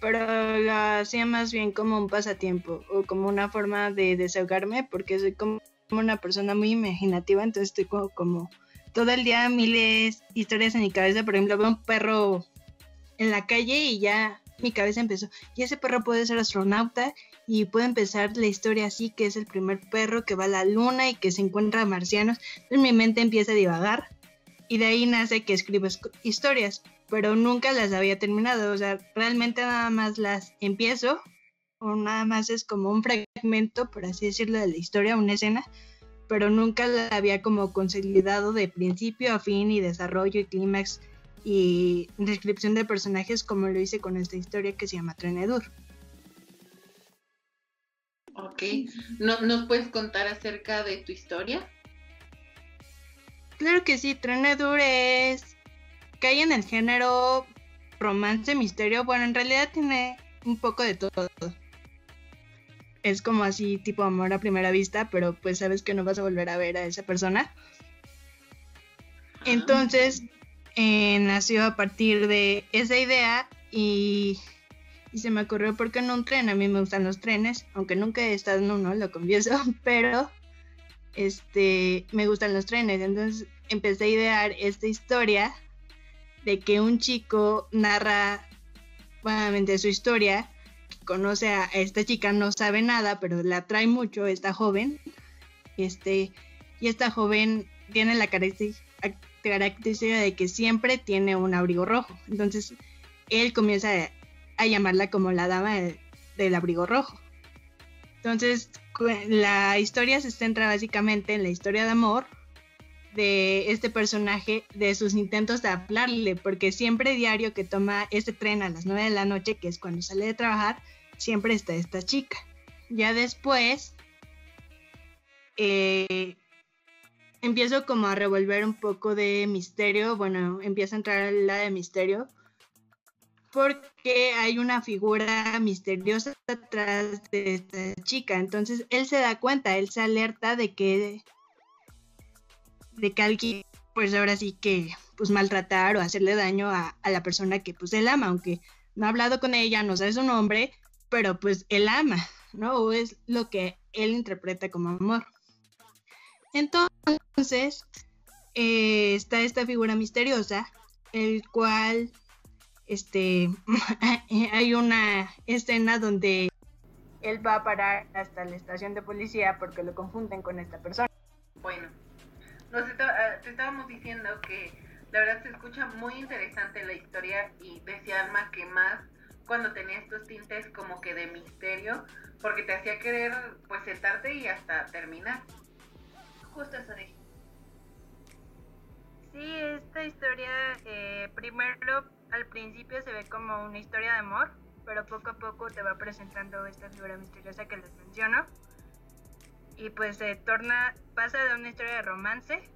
pero lo hacía más bien como un pasatiempo o como una forma de desahogarme porque soy como una persona muy imaginativa, entonces estoy como, como todo el día miles de historias en mi cabeza, por ejemplo, veo un perro en la calle y ya mi cabeza empezó, y ese perro puede ser astronauta y puede empezar la historia así, que es el primer perro que va a la luna y que se encuentra a marcianos. Entonces mi mente empieza a divagar y de ahí nace que escribo esc- historias, pero nunca las había terminado, o sea, realmente nada más las empiezo o nada más es como un fragmento, por así decirlo, de la historia, una escena, pero nunca la había como consolidado de principio a fin y desarrollo y clímax y descripción de personajes como lo hice con esta historia que se llama Trenedur. Ok. ¿No, ¿Nos puedes contar acerca de tu historia? Claro que sí, Trenedur es. cae en el género romance, misterio. Bueno, en realidad tiene un poco de todo. Es como así, tipo amor a primera vista, pero pues sabes que no vas a volver a ver a esa persona. Entonces, eh, nació a partir de esa idea y, se me ocurrió porque en un tren, a mí me gustan los trenes, aunque nunca he estado en uno, lo confieso, [LAUGHS] pero este, me gustan los trenes. Entonces empecé a idear esta historia de que un chico narra nuevamente su historia, conoce a esta chica, no sabe nada, pero la atrae mucho esta joven. Este, y esta joven tiene la característica característica de que siempre tiene un abrigo rojo. Entonces él comienza a, a llamarla como la dama de, del abrigo rojo. Entonces la historia se centra básicamente en la historia de amor de este personaje, de sus intentos de hablarle, porque siempre diario que toma este tren a las 9 de la noche, que es cuando sale de trabajar, siempre está esta chica. Ya después, eh, empiezo como a revolver un poco de misterio, bueno, empieza a entrar la de misterio, porque hay una figura misteriosa atrás de esta chica, entonces él se da cuenta, él se alerta de que de que alguien, pues ahora sí que, pues maltratar o hacerle daño a, a la persona que pues él ama, aunque no ha hablado con ella, no sabe su nombre, pero pues él ama, ¿no? O es lo que él interpreta como amor. Entonces, eh, está esta figura misteriosa, el cual, este, [LAUGHS] hay una escena donde él va a parar hasta la estación de policía porque lo confunden con esta persona. Bueno, nos ah, te estábamos diciendo que la verdad se escucha muy interesante la historia y decía Alma que más cuando tenía estos tintes como que de misterio, porque te hacía querer pues sentarte y hasta terminar. Justo eso dije. Sí, esta historia eh, primero al principio se ve como una historia de amor, pero poco a poco te va presentando esta figura misteriosa que les menciono. Y pues se torna, pasa de una historia de romance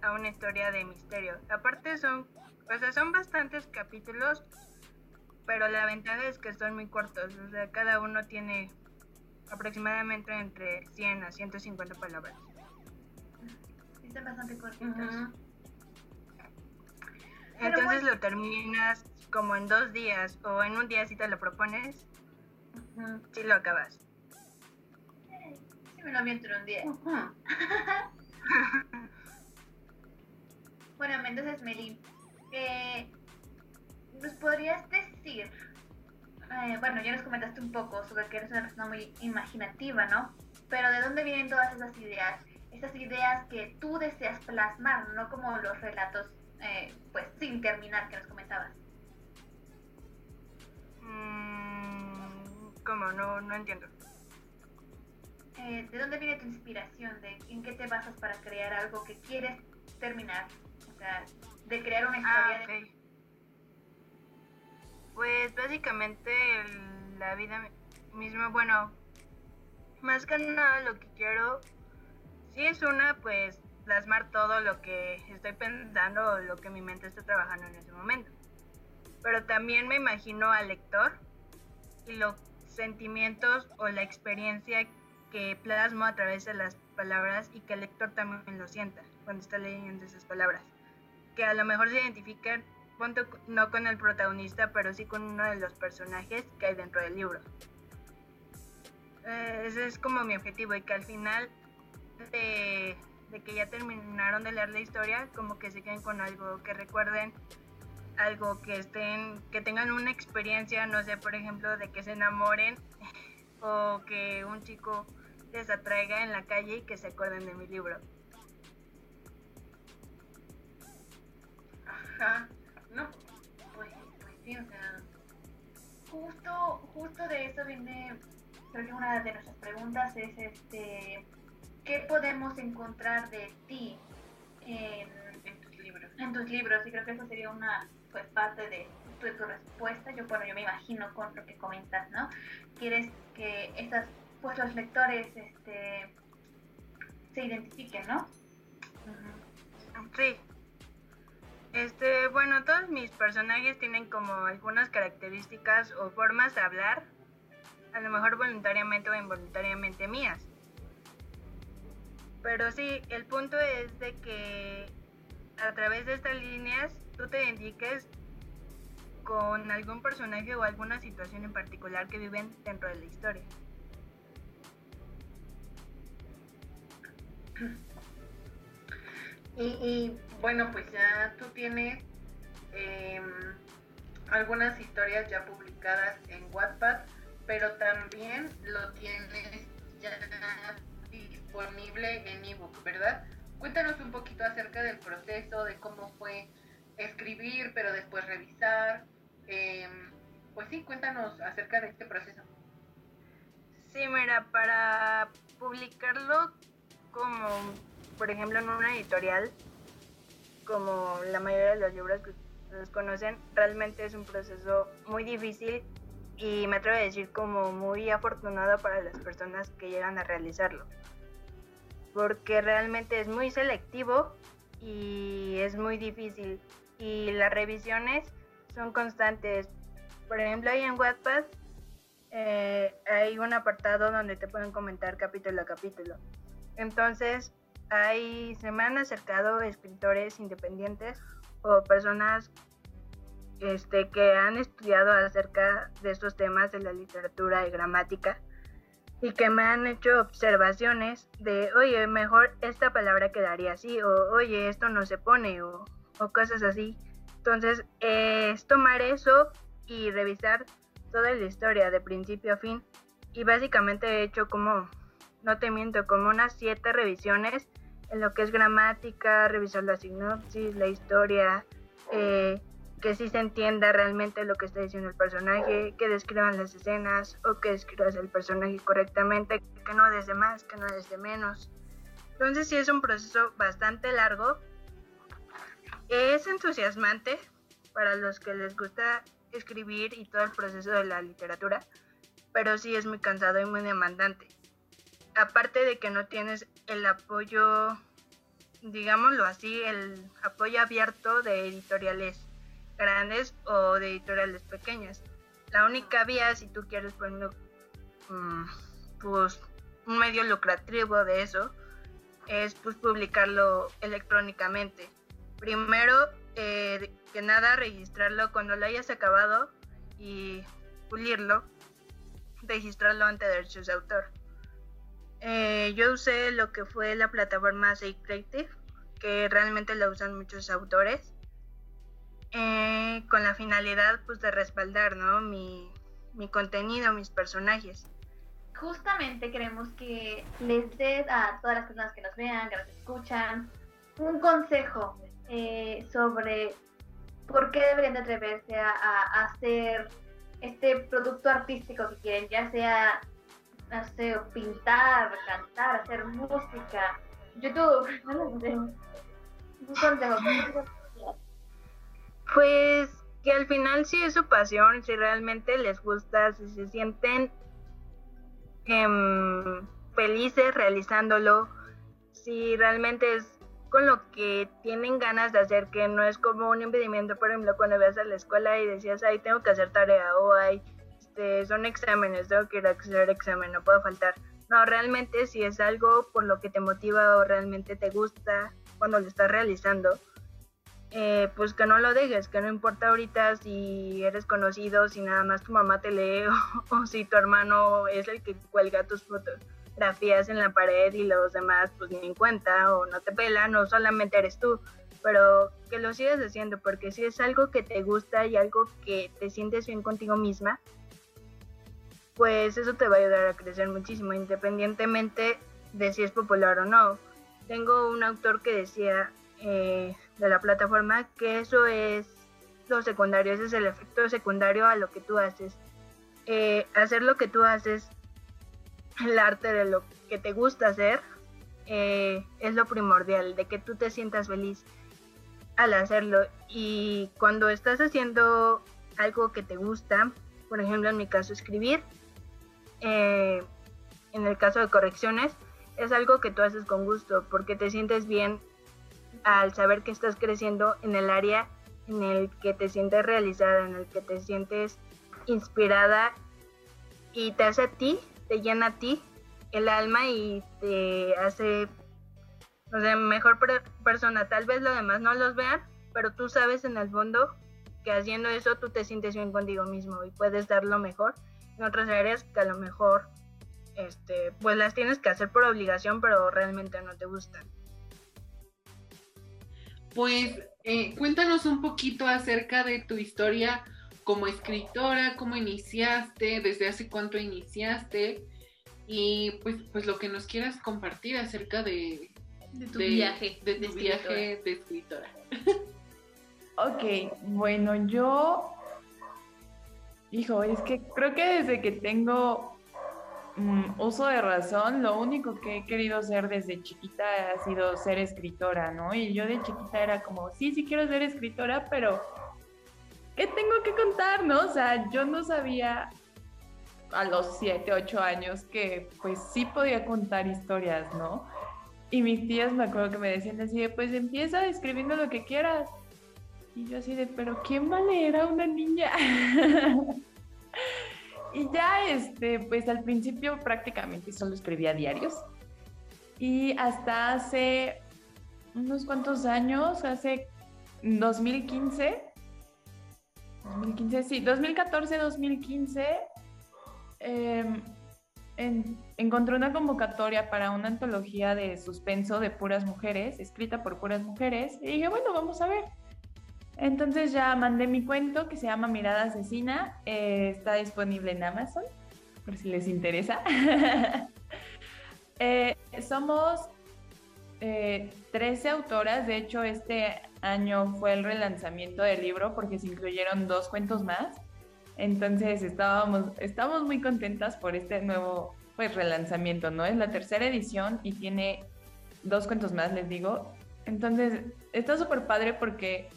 a una historia de misterio. Aparte son O sea, son bastantes capítulos, pero la ventaja es que son muy cortos. O sea, cada uno tiene aproximadamente entre 100 a 150 palabras. Están bastante cortitos. Entonces bueno. lo terminas como en dos días o en un día si te lo propones, Ujú. si lo acabas. Sí, me lo aviento en un día. [LAUGHS] Bueno, entonces, Meli, eh, ¿nos podrías decir? eh, bueno, ya nos comentaste un poco sobre que eres una persona muy imaginativa, ¿no? Pero ¿de dónde vienen todas esas ideas? Esas ideas que tú deseas plasmar, no como los relatos, eh, pues, sin terminar que nos comentabas. Mm, ¿Cómo? No, no entiendo. Eh, ¿De dónde viene tu inspiración? ¿De ¿En qué te basas para crear algo que quieres terminar? O sea, de crear una historia Ah, de... ok. Pues básicamente el- la vida mi- misma, bueno, más que nada lo que quiero, si es una, pues plasmar todo lo que estoy pensando o lo que mi mente está trabajando en ese momento. Pero también me imagino al lector y los sentimientos o la experiencia que plasmo a través de las palabras y que el lector también lo sienta cuando está leyendo esas palabras que a lo mejor se identifican no con el protagonista, pero sí con uno de los personajes que hay dentro del libro. Eh, ese es como mi objetivo y que al final de, que ya terminaron de leer la historia, como que se queden con algo, que recuerden algo, que estén, que tengan una experiencia, no sé, por ejemplo, de que se enamoren [LAUGHS] o que un chico les atraiga en la calle y que se acuerden de mi libro. Ajá. No, pues, pues sí, o sea, justo, justo de eso viene, creo una de nuestras preguntas es, este, ¿qué podemos encontrar de ti en, tus libros. en tus libros? Y creo que eso sería una, pues, parte de, de tu respuesta. Yo, bueno, yo me imagino con lo que comentas, ¿no? Quieres que estas, pues, los lectores, este, se identifiquen, ¿no? Sí. Este, bueno, todos mis personajes tienen como algunas características o formas de hablar, a lo mejor voluntariamente o involuntariamente mías. Pero sí, el punto es de que a través de estas líneas tú te identifiques con algún personaje o alguna situación en particular que viven dentro de la historia. Y, y, bueno, pues ya tú tienes em, algunas historias ya publicadas en Wattpad, pero también lo tienes ya disponible en ebook, ¿verdad? Cuéntanos un poquito acerca del proceso, de cómo fue escribir, pero después revisar. em, pues sí, cuéntanos acerca de este proceso. Sí, mira, para publicarlo como, por ejemplo, en una editorial, como la mayoría de los libros que ustedes conocen, realmente es un proceso muy difícil y me atrevo a decir como muy afortunado para las personas que llegan a realizarlo. Porque realmente es muy selectivo y es muy difícil. Y las revisiones son constantes. Por ejemplo, ahí en Wattpad eh, hay un apartado donde te pueden comentar capítulo a capítulo. Entonces, hay, se me han acercado escritores independientes o personas este, que han estudiado acerca de estos temas de la literatura y gramática y que me han hecho observaciones de, oye, mejor esta palabra quedaría así, o oye, esto no se pone, o, o cosas así. Entonces, eh, es tomar eso y revisar toda la historia de principio a fin. Y básicamente he hecho como, no te miento, como unas siete revisiones en lo que es gramática, revisar la sinopsis, la historia, eh, que sí se entienda realmente lo que está diciendo el personaje, que describan las escenas o que describas el personaje correctamente, que no desde más, que no desde menos. Entonces sí es un proceso bastante largo. Es entusiasmante para los que les gusta escribir y todo el proceso de la literatura, pero sí es muy cansado y muy demandante. Aparte de que no tienes el apoyo, digámoslo así, el apoyo abierto de editoriales grandes o de editoriales pequeñas. La única vía, si tú quieres poner mm, pues, un medio lucrativo de eso, es pues publicarlo electrónicamente. Primero, eh, que nada, registrarlo cuando lo hayas acabado y pulirlo, registrarlo ante derechos de autor. Eh, yo usé lo que fue la plataforma Say Creative, que realmente la usan muchos autores, eh, con la finalidad pues de respaldar ¿no? mi, mi contenido, mis personajes. Justamente queremos que les des a todas las personas que nos vean, que nos escuchan, un consejo eh, sobre por qué deberían de atreverse a, hacer este producto artístico que quieren, ya sea no sé, pintar, cantar, hacer música, YouTube, [LAUGHS] no sé. Un consejo. Pues que al final si es su pasión, si realmente les gusta, si se sienten em, felices realizándolo, si realmente es con lo que tienen ganas de hacer, que no es como un impedimento, por ejemplo, cuando vas a la escuela y decías, ay, tengo que hacer tarea, o ay, este, son exámenes, tengo que ir a hacer examen, no puedo faltar. No, realmente si es algo por lo que te motiva o realmente te gusta cuando lo estás realizando, eh, pues que no lo dejes, que no importa ahorita si eres conocido, si nada más tu mamá te lee [LAUGHS] o, si tu hermano es el que cuelga tus fotografías en la pared y los demás pues ni en cuenta o no te pelan o solamente eres tú, pero que lo sigas haciendo porque si es algo que te gusta y algo que te sientes bien contigo misma, pues eso te va a ayudar a crecer muchísimo, independientemente de si es popular o no. Tengo un autor que decía eh, de la plataforma que eso es lo secundario, ese es el efecto secundario a lo que tú haces. Eh, hacer lo que tú haces, el arte de lo que te gusta hacer, eh, es lo primordial, de que tú te sientas feliz al hacerlo. Y cuando estás haciendo algo que te gusta, por ejemplo en mi caso escribir, eh, en el caso de correcciones, es algo que tú haces con gusto, porque te sientes bien al saber que estás creciendo en el área en el que te sientes realizada, en el que te sientes inspirada y te hace a ti, te llena a ti el alma y te hace o sea, mejor persona. Tal vez los demás no los vean, pero tú sabes en el fondo que haciendo eso tú te sientes bien contigo mismo y puedes dar lo mejor en otras áreas que a lo mejor este, pues las tienes que hacer por obligación, pero realmente no te gustan. Pues eh, cuéntanos un poquito acerca de tu historia como escritora, cómo iniciaste, desde hace cuánto iniciaste y pues, pues lo que nos quieras compartir acerca de, tu viaje, de, tu viaje de escritora. ok, bueno, yo Hijo, es que creo que desde que tengo mm, uso de razón, lo único que he querido ser desde chiquita ha sido ser escritora, ¿no? Y yo de chiquita era como, sí, sí quiero ser escritora, pero ¿qué tengo que contar, no? O sea, yo no sabía a los 7, 8 años que pues sí podía contar historias, ¿no? Y mis tías me acuerdo que me decían así de, pues empieza escribiendo lo que quieras. Y yo así de, pero ¿quién va a leer a una niña? [LAUGHS] y ya, este, pues al principio prácticamente solo escribía diarios. Y hasta hace unos cuantos años, hace 2015, 2015, sí, 2014, 2015, eh, encontré una convocatoria para una antología de suspenso de puras mujeres, escrita por puras mujeres, y dije, bueno, vamos a ver. Entonces ya mandé mi cuento que se llama Mirada Asesina, eh, está disponible en Amazon, por si les interesa. [LAUGHS] Eh, somos 13 eh, autoras, de hecho este año fue el relanzamiento del libro porque se incluyeron dos cuentos más. Entonces estábamos, estamos muy contentas por este nuevo pues, relanzamiento, ¿no? Es la tercera edición y tiene dos cuentos más, les digo. Entonces está súper padre porque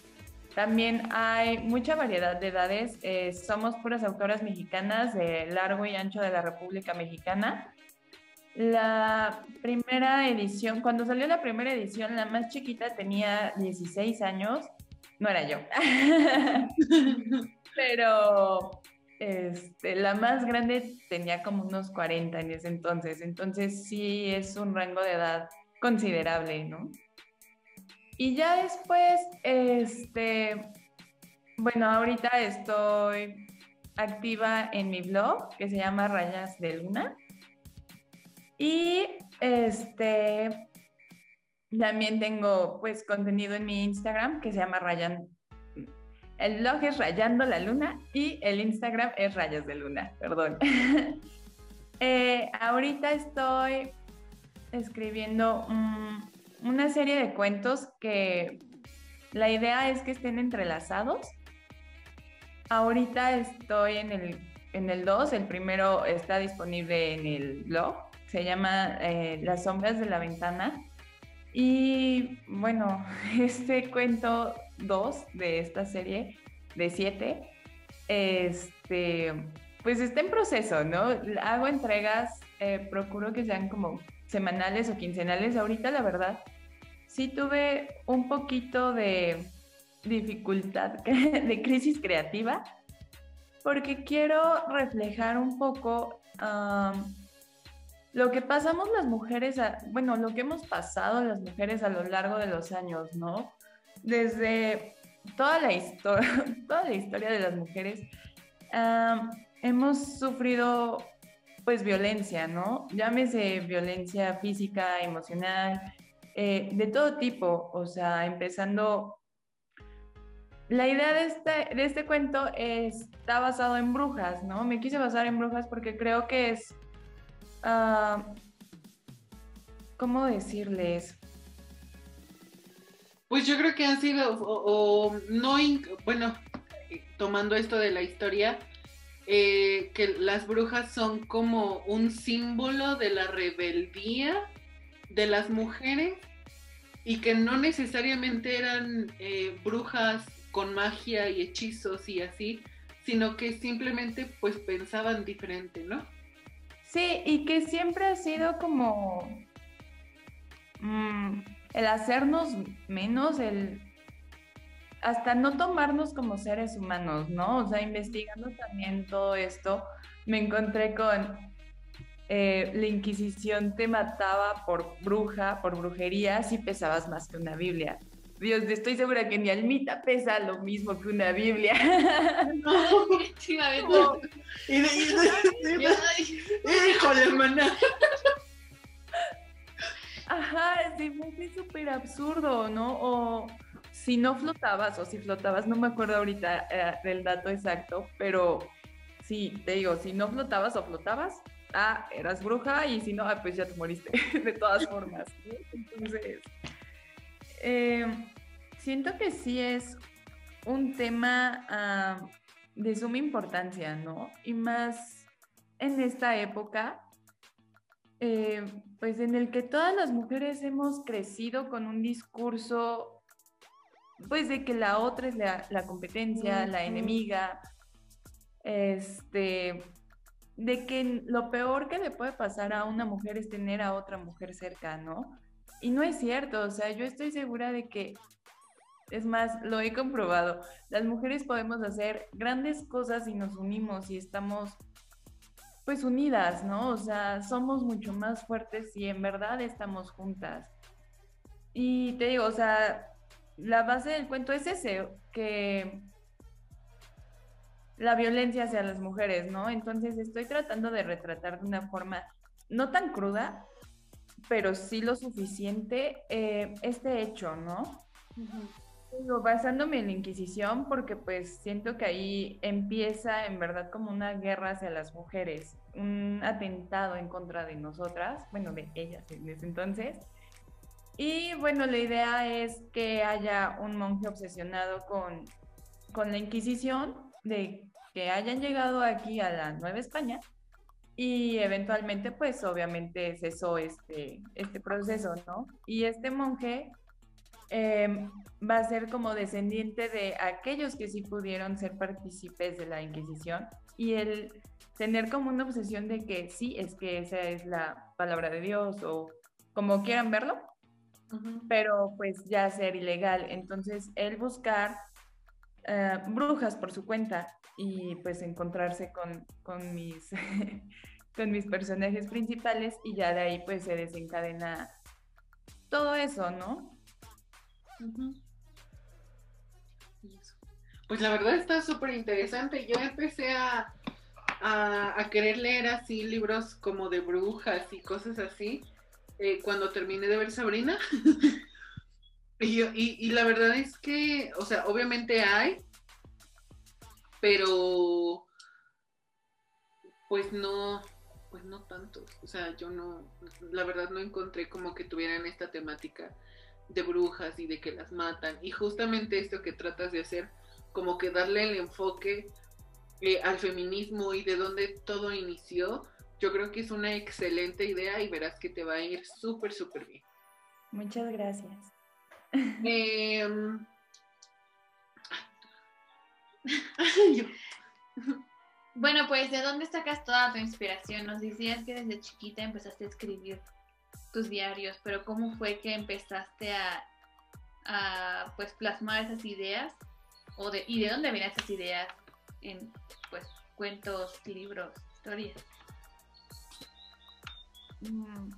también hay mucha variedad de edades. Eh, somos puras autoras mexicanas de largo y ancho de la República Mexicana. La primera edición, cuando salió la primera edición, la más chiquita tenía 16 años no era yo. [LAUGHS] Pero este, la más grande tenía como unos 40 en ese entonces, entonces sí es un rango de edad considerable, ¿no? Y ya después, este, bueno, ahorita estoy activa en mi blog que se llama Rayas de Luna. Y este, también tengo pues contenido en mi Instagram que se llama Rayan. El blog es Rayando la Luna y el Instagram es Rayas de Luna, perdón. [LAUGHS] Eh, ahorita estoy escribiendo una serie de cuentos que la idea es que estén entrelazados. Ahorita estoy en el, en el 2, el primero está disponible en el blog, se llama eh, Las sombras de la ventana. Y bueno, [LAUGHS] este cuento 2 de esta serie de 7, este, pues está en proceso, ¿no? Hago entregas, eh, procuro que sean como semanales o quincenales. Ahorita, la verdad, sí tuve un poquito de dificultad, [LAUGHS] de crisis creativa, porque quiero reflejar un poco lo que pasamos las mujeres, bueno, lo que hemos pasado las mujeres a lo largo de los años, ¿no? Desde toda la historia, [LAUGHS] toda la historia de las mujeres, hemos sufrido pues violencia, ¿no? Llámese violencia física, emocional, eh, de todo tipo, o sea, empezando... La idea de este, de este cuento está basado en brujas, ¿no? Me quise basar en brujas porque creo que es... Uh, ¿Cómo decirles? Pues yo creo que han sido, o no, bueno, tomando esto de la historia, eh, que las brujas son como un símbolo de la rebeldía de las mujeres y que no necesariamente eran eh, brujas con magia y hechizos y así, sino que simplemente pues pensaban diferente, ¿no? Sí, y que siempre ha sido como mm, el hacernos menos, el hasta no tomarnos como seres humanos, ¿no? O sea, investigando también todo esto, me encontré con eh, la Inquisición te mataba por bruja, por brujería, si pesabas más que una Biblia. Dios, estoy segura que ni Almita pesa lo mismo que una Biblia. [LAUGHS] No, Híjole, hermana. Ajá, sí, fue súper absurdo, ¿no? O si no flotabas o si flotabas, no me acuerdo ahorita eh, del dato exacto, pero sí, te digo, si no flotabas o flotabas, ah, eras bruja y si no, ah, pues ya te moriste [LAUGHS] de todas formas. Entonces, em, siento que sí es un tema ah, de suma importancia, ¿no? Y más en esta época, eh, pues en el que todas las mujeres hemos crecido con un discurso pues de que la otra es la, competencia, la enemiga, este, de que lo peor que le puede pasar a una mujer es tener a otra mujer cerca, ¿no? Y no es cierto, o sea, yo estoy segura de que, es más, lo he comprobado, las mujeres podemos hacer grandes cosas si nos unimos y estamos pues unidas, ¿no? O sea, somos mucho más fuertes si en verdad estamos juntas. Y te digo, o sea, la base del cuento es ese, que la violencia hacia las mujeres, ¿no? Entonces estoy tratando de retratar de una forma no tan cruda, pero sí lo suficiente eh, este hecho, ¿no? basándome en la Inquisición, porque pues siento que ahí empieza en verdad como una guerra hacia las mujeres, un atentado en contra de nosotras, bueno, de ellas en ese entonces, y bueno, la idea es que haya un monje obsesionado con, la Inquisición, de que hayan llegado aquí a la Nueva España y eventualmente pues obviamente cesó este, este proceso, ¿no? Y este monje em, va a ser como descendiente de aquellos que sí pudieron ser partícipes de la Inquisición y el tener como una obsesión de que sí, es que esa es la palabra de Dios o como quieran verlo, pero pues ya ser ilegal. Entonces, él buscar eh, brujas por su cuenta y pues encontrarse con, con mis, [LAUGHS] con mis personajes principales y ya de ahí pues se desencadena todo eso, ¿no? Pues la verdad está súper interesante. Yo empecé a, a, querer leer así libros como de brujas y cosas así eh, cuando terminé de ver Sabrina. [LAUGHS] y, y, la verdad es que, o sea, obviamente hay, pero pues no, pues no tanto. O sea, yo no, la verdad no encontré como que tuvieran esta temática de brujas y de que las matan. Y justamente esto que tratas de hacer, como que darle el enfoque eh, al feminismo y de dónde todo inició, yo creo que es una excelente idea y verás que te va a ir súper, súper bien. Muchas gracias. Em, bueno, pues ¿de dónde sacas toda tu inspiración? Nos decías que desde chiquita empezaste a escribir tus diarios, pero ¿cómo fue que empezaste a, a pues plasmar esas ideas? O de, ¿Y de dónde vienen esas ideas en pues cuentos, libros, historias? Mm,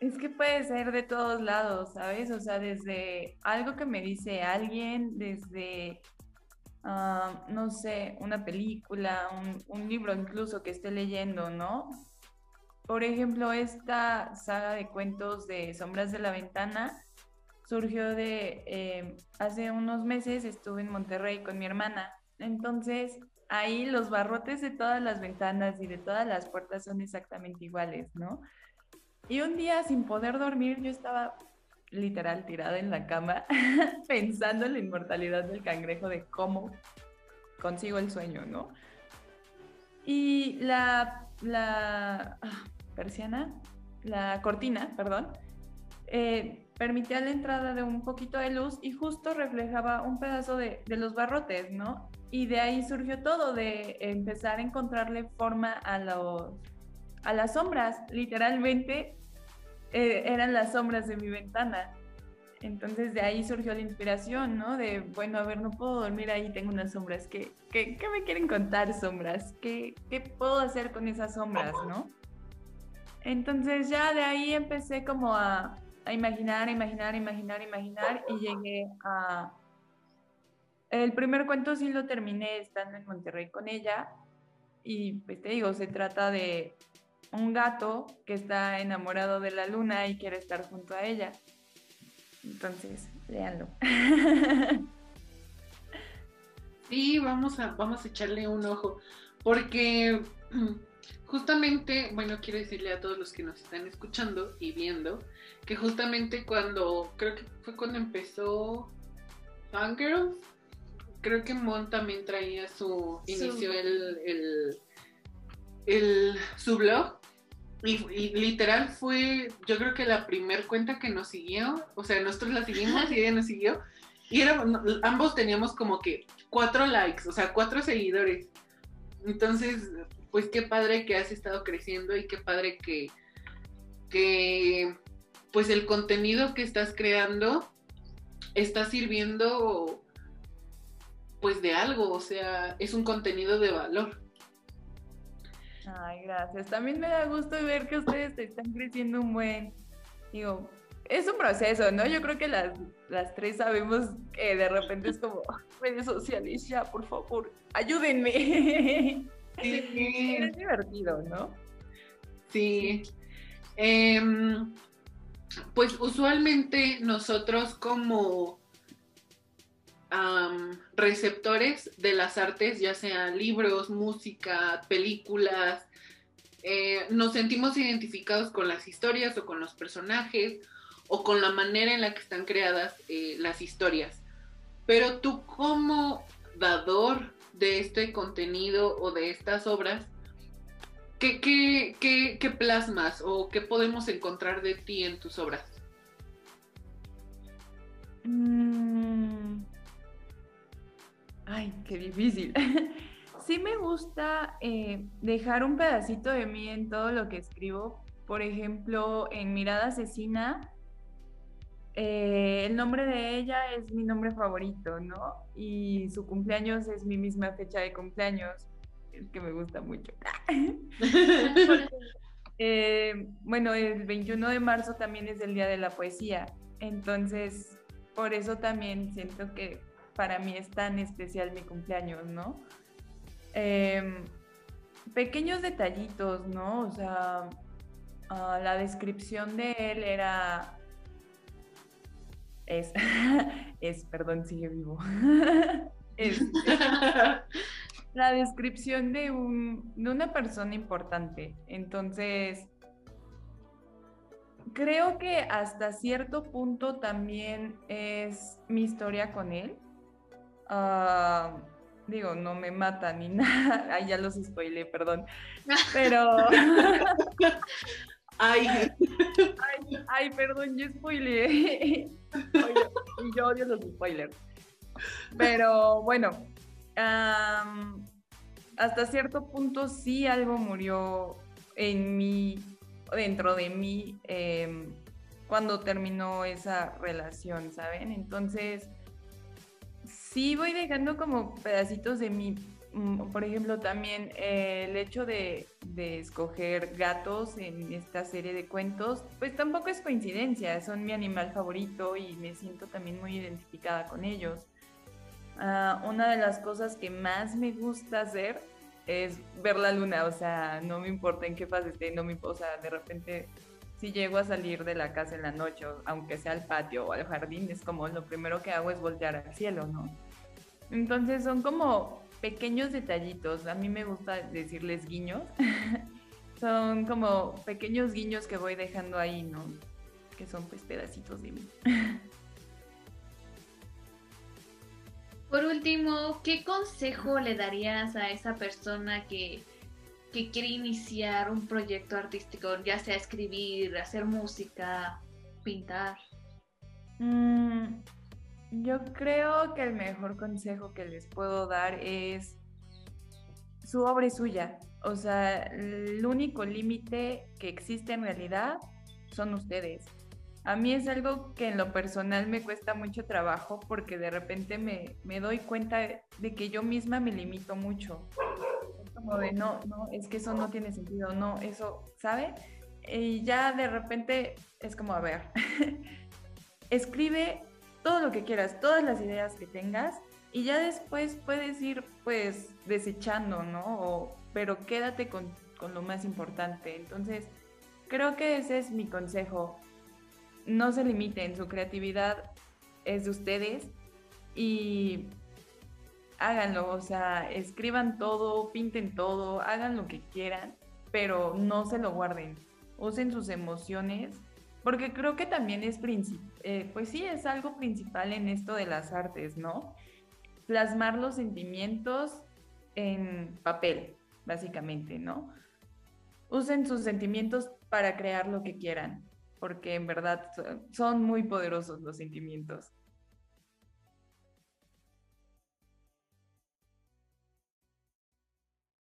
es que puede ser de todos lados, ¿sabes? O sea, desde algo que me dice alguien, desde, ah, no sé, una película, un, libro incluso que esté leyendo, ¿no? Por ejemplo, esta saga de cuentos de Sombras de la Ventana surgió de, eh, hace unos meses estuve en Monterrey con mi hermana. Entonces, ahí los barrotes de todas las ventanas y de todas las puertas son exactamente iguales, ¿no? Y un día sin poder dormir, yo estaba literal tirada en la cama [LAUGHS] pensando en la inmortalidad del cangrejo, de cómo consigo el sueño, ¿no? Y la, ah, persiana, la cortina, perdón, eh, permitía la entrada de un poquito de luz y justo reflejaba un pedazo de los barrotes, ¿no? Y de ahí surgió todo, de empezar a encontrarle forma a los a las sombras, literalmente eh, eran las sombras de mi ventana. Entonces de ahí surgió la inspiración, ¿no? De, bueno, a ver, no puedo dormir ahí, tengo unas sombras. ¿Qué, qué, qué me quieren contar sombras? ¿Qué, ¿Qué puedo hacer con esas sombras, no? Entonces ya de ahí empecé como a, a imaginar, imaginar, imaginar, imaginar y llegué a... El primer cuento sí lo terminé estando en Monterrey con ella y pues te digo, se trata de un gato que está enamorado de la luna y quiere estar junto a ella. Entonces, léanlo. [LAUGHS] Sí, vamos a, vamos a echarle un ojo, porque [CLEARS THROAT] justamente, bueno, quiero decirle a todos los que nos están escuchando y viendo, que justamente cuando, creo que fue cuando empezó Fangirls, creo que Mon también traía su, inició el, el, el, su blog y, literal fue, yo creo que la primer cuenta que nos siguió, o sea, nosotros la seguimos y ella nos siguió, y era, ambos teníamos como que cuatro likes, o sea, cuatro seguidores. Entonces, pues qué padre que has estado creciendo y qué padre que, que pues el contenido que estás creando está sirviendo pues de algo, o sea, es un contenido de valor. Ay, gracias. También me da gusto ver que ustedes están creciendo un buen. Digo, es un proceso, ¿no? Yo creo que las, las tres sabemos que de repente es como redes sociales, ya, por favor, ayúdenme. [LAUGHS] Sí. Es divertido, ¿no? Sí. Em, pues usualmente nosotros como receptores de las artes, ya sean libros, música, películas. Eh, nos sentimos identificados con las historias o con los personajes o con la manera en la que están creadas eh, las historias. Pero tú como dador de este contenido o de estas obras, ¿qué, plasmas o qué podemos encontrar de ti en tus obras? Mm, Ay, qué difícil. [LAUGHS] sí me gusta eh, dejar un pedacito de mí en todo lo que escribo. Por ejemplo, en Mirada Asesina, eh, el nombre de ella es mi nombre favorito, ¿no? Y su cumpleaños es mi misma fecha de cumpleaños, es que me gusta mucho. [LAUGHS] [LAUGHS] Eh, bueno, el 21 de marzo también es el Día de la Poesía, entonces por eso también siento que para mí es tan especial mi cumpleaños, ¿no? Em, pequeños detallitos, ¿no? O sea, ah, la descripción de él era... Es, [LAUGHS] es, perdón, sigue vivo. [LAUGHS] es, [LAUGHS] la descripción de, un, de una persona importante. Entonces, creo que hasta cierto punto también es mi historia con él. Ah, digo, no me mata ni [LAUGHS] nada. Ay, ya los spoilé, perdón. Pero. [LAUGHS] ay. ay. perdón, yo spoilé. y yo odio los spoilers. Pero bueno, hasta cierto punto sí algo murió en mí, dentro de mí, em, cuando terminó esa relación, ¿saben? Entonces, sí voy dejando como pedacitos de mí. Mm, por ejemplo, también eh, el hecho de, de, escoger gatos en esta serie de cuentos, pues tampoco es coincidencia, son mi animal favorito y me siento también muy identificada con ellos. Ah, una de las cosas que más me gusta hacer es ver la luna, o sea, no me importa en qué fase esté, no me, o sea, de repente si llego a salir de la casa en la noche, aunque sea al patio o al jardín, es como lo primero que hago es voltear al cielo, ¿no? Entonces son como pequeños detallitos, a mí me gusta decirles guiños, [LAUGHS] son como pequeños guiños que voy dejando ahí, ¿no? Que son pues pedacitos de mí. [LAUGHS] Por último, ¿qué consejo le darías a esa persona que, quiere iniciar un proyecto artístico, ya sea escribir, hacer música, pintar? Mm, yo creo que el mejor consejo que les puedo dar es su obra es suya. O sea, el único límite que existe en realidad son ustedes. A mí es algo que en lo personal me cuesta mucho trabajo porque de repente me, doy cuenta de que yo misma me limito mucho. como de, no, no, es que eso no tiene sentido, no, eso, ¿sabe? Y ya de repente es como, a ver, [LAUGHS] escribe todo lo que quieras, todas las ideas que tengas y ya después puedes ir pues desechando, ¿no? pero quédate con, con lo más importante. Entonces, creo que ese es mi consejo no se limiten, su creatividad es de ustedes y háganlo, o sea, escriban todo, pinten todo, hagan lo que quieran, pero no se lo guarden, usen sus emociones, porque creo que también es, eh, pues sí, es algo principal en esto de las artes, ¿no? Plasmar los sentimientos en papel, básicamente, ¿no? Usen sus sentimientos para crear lo que quieran porque en verdad son muy poderosos los sentimientos.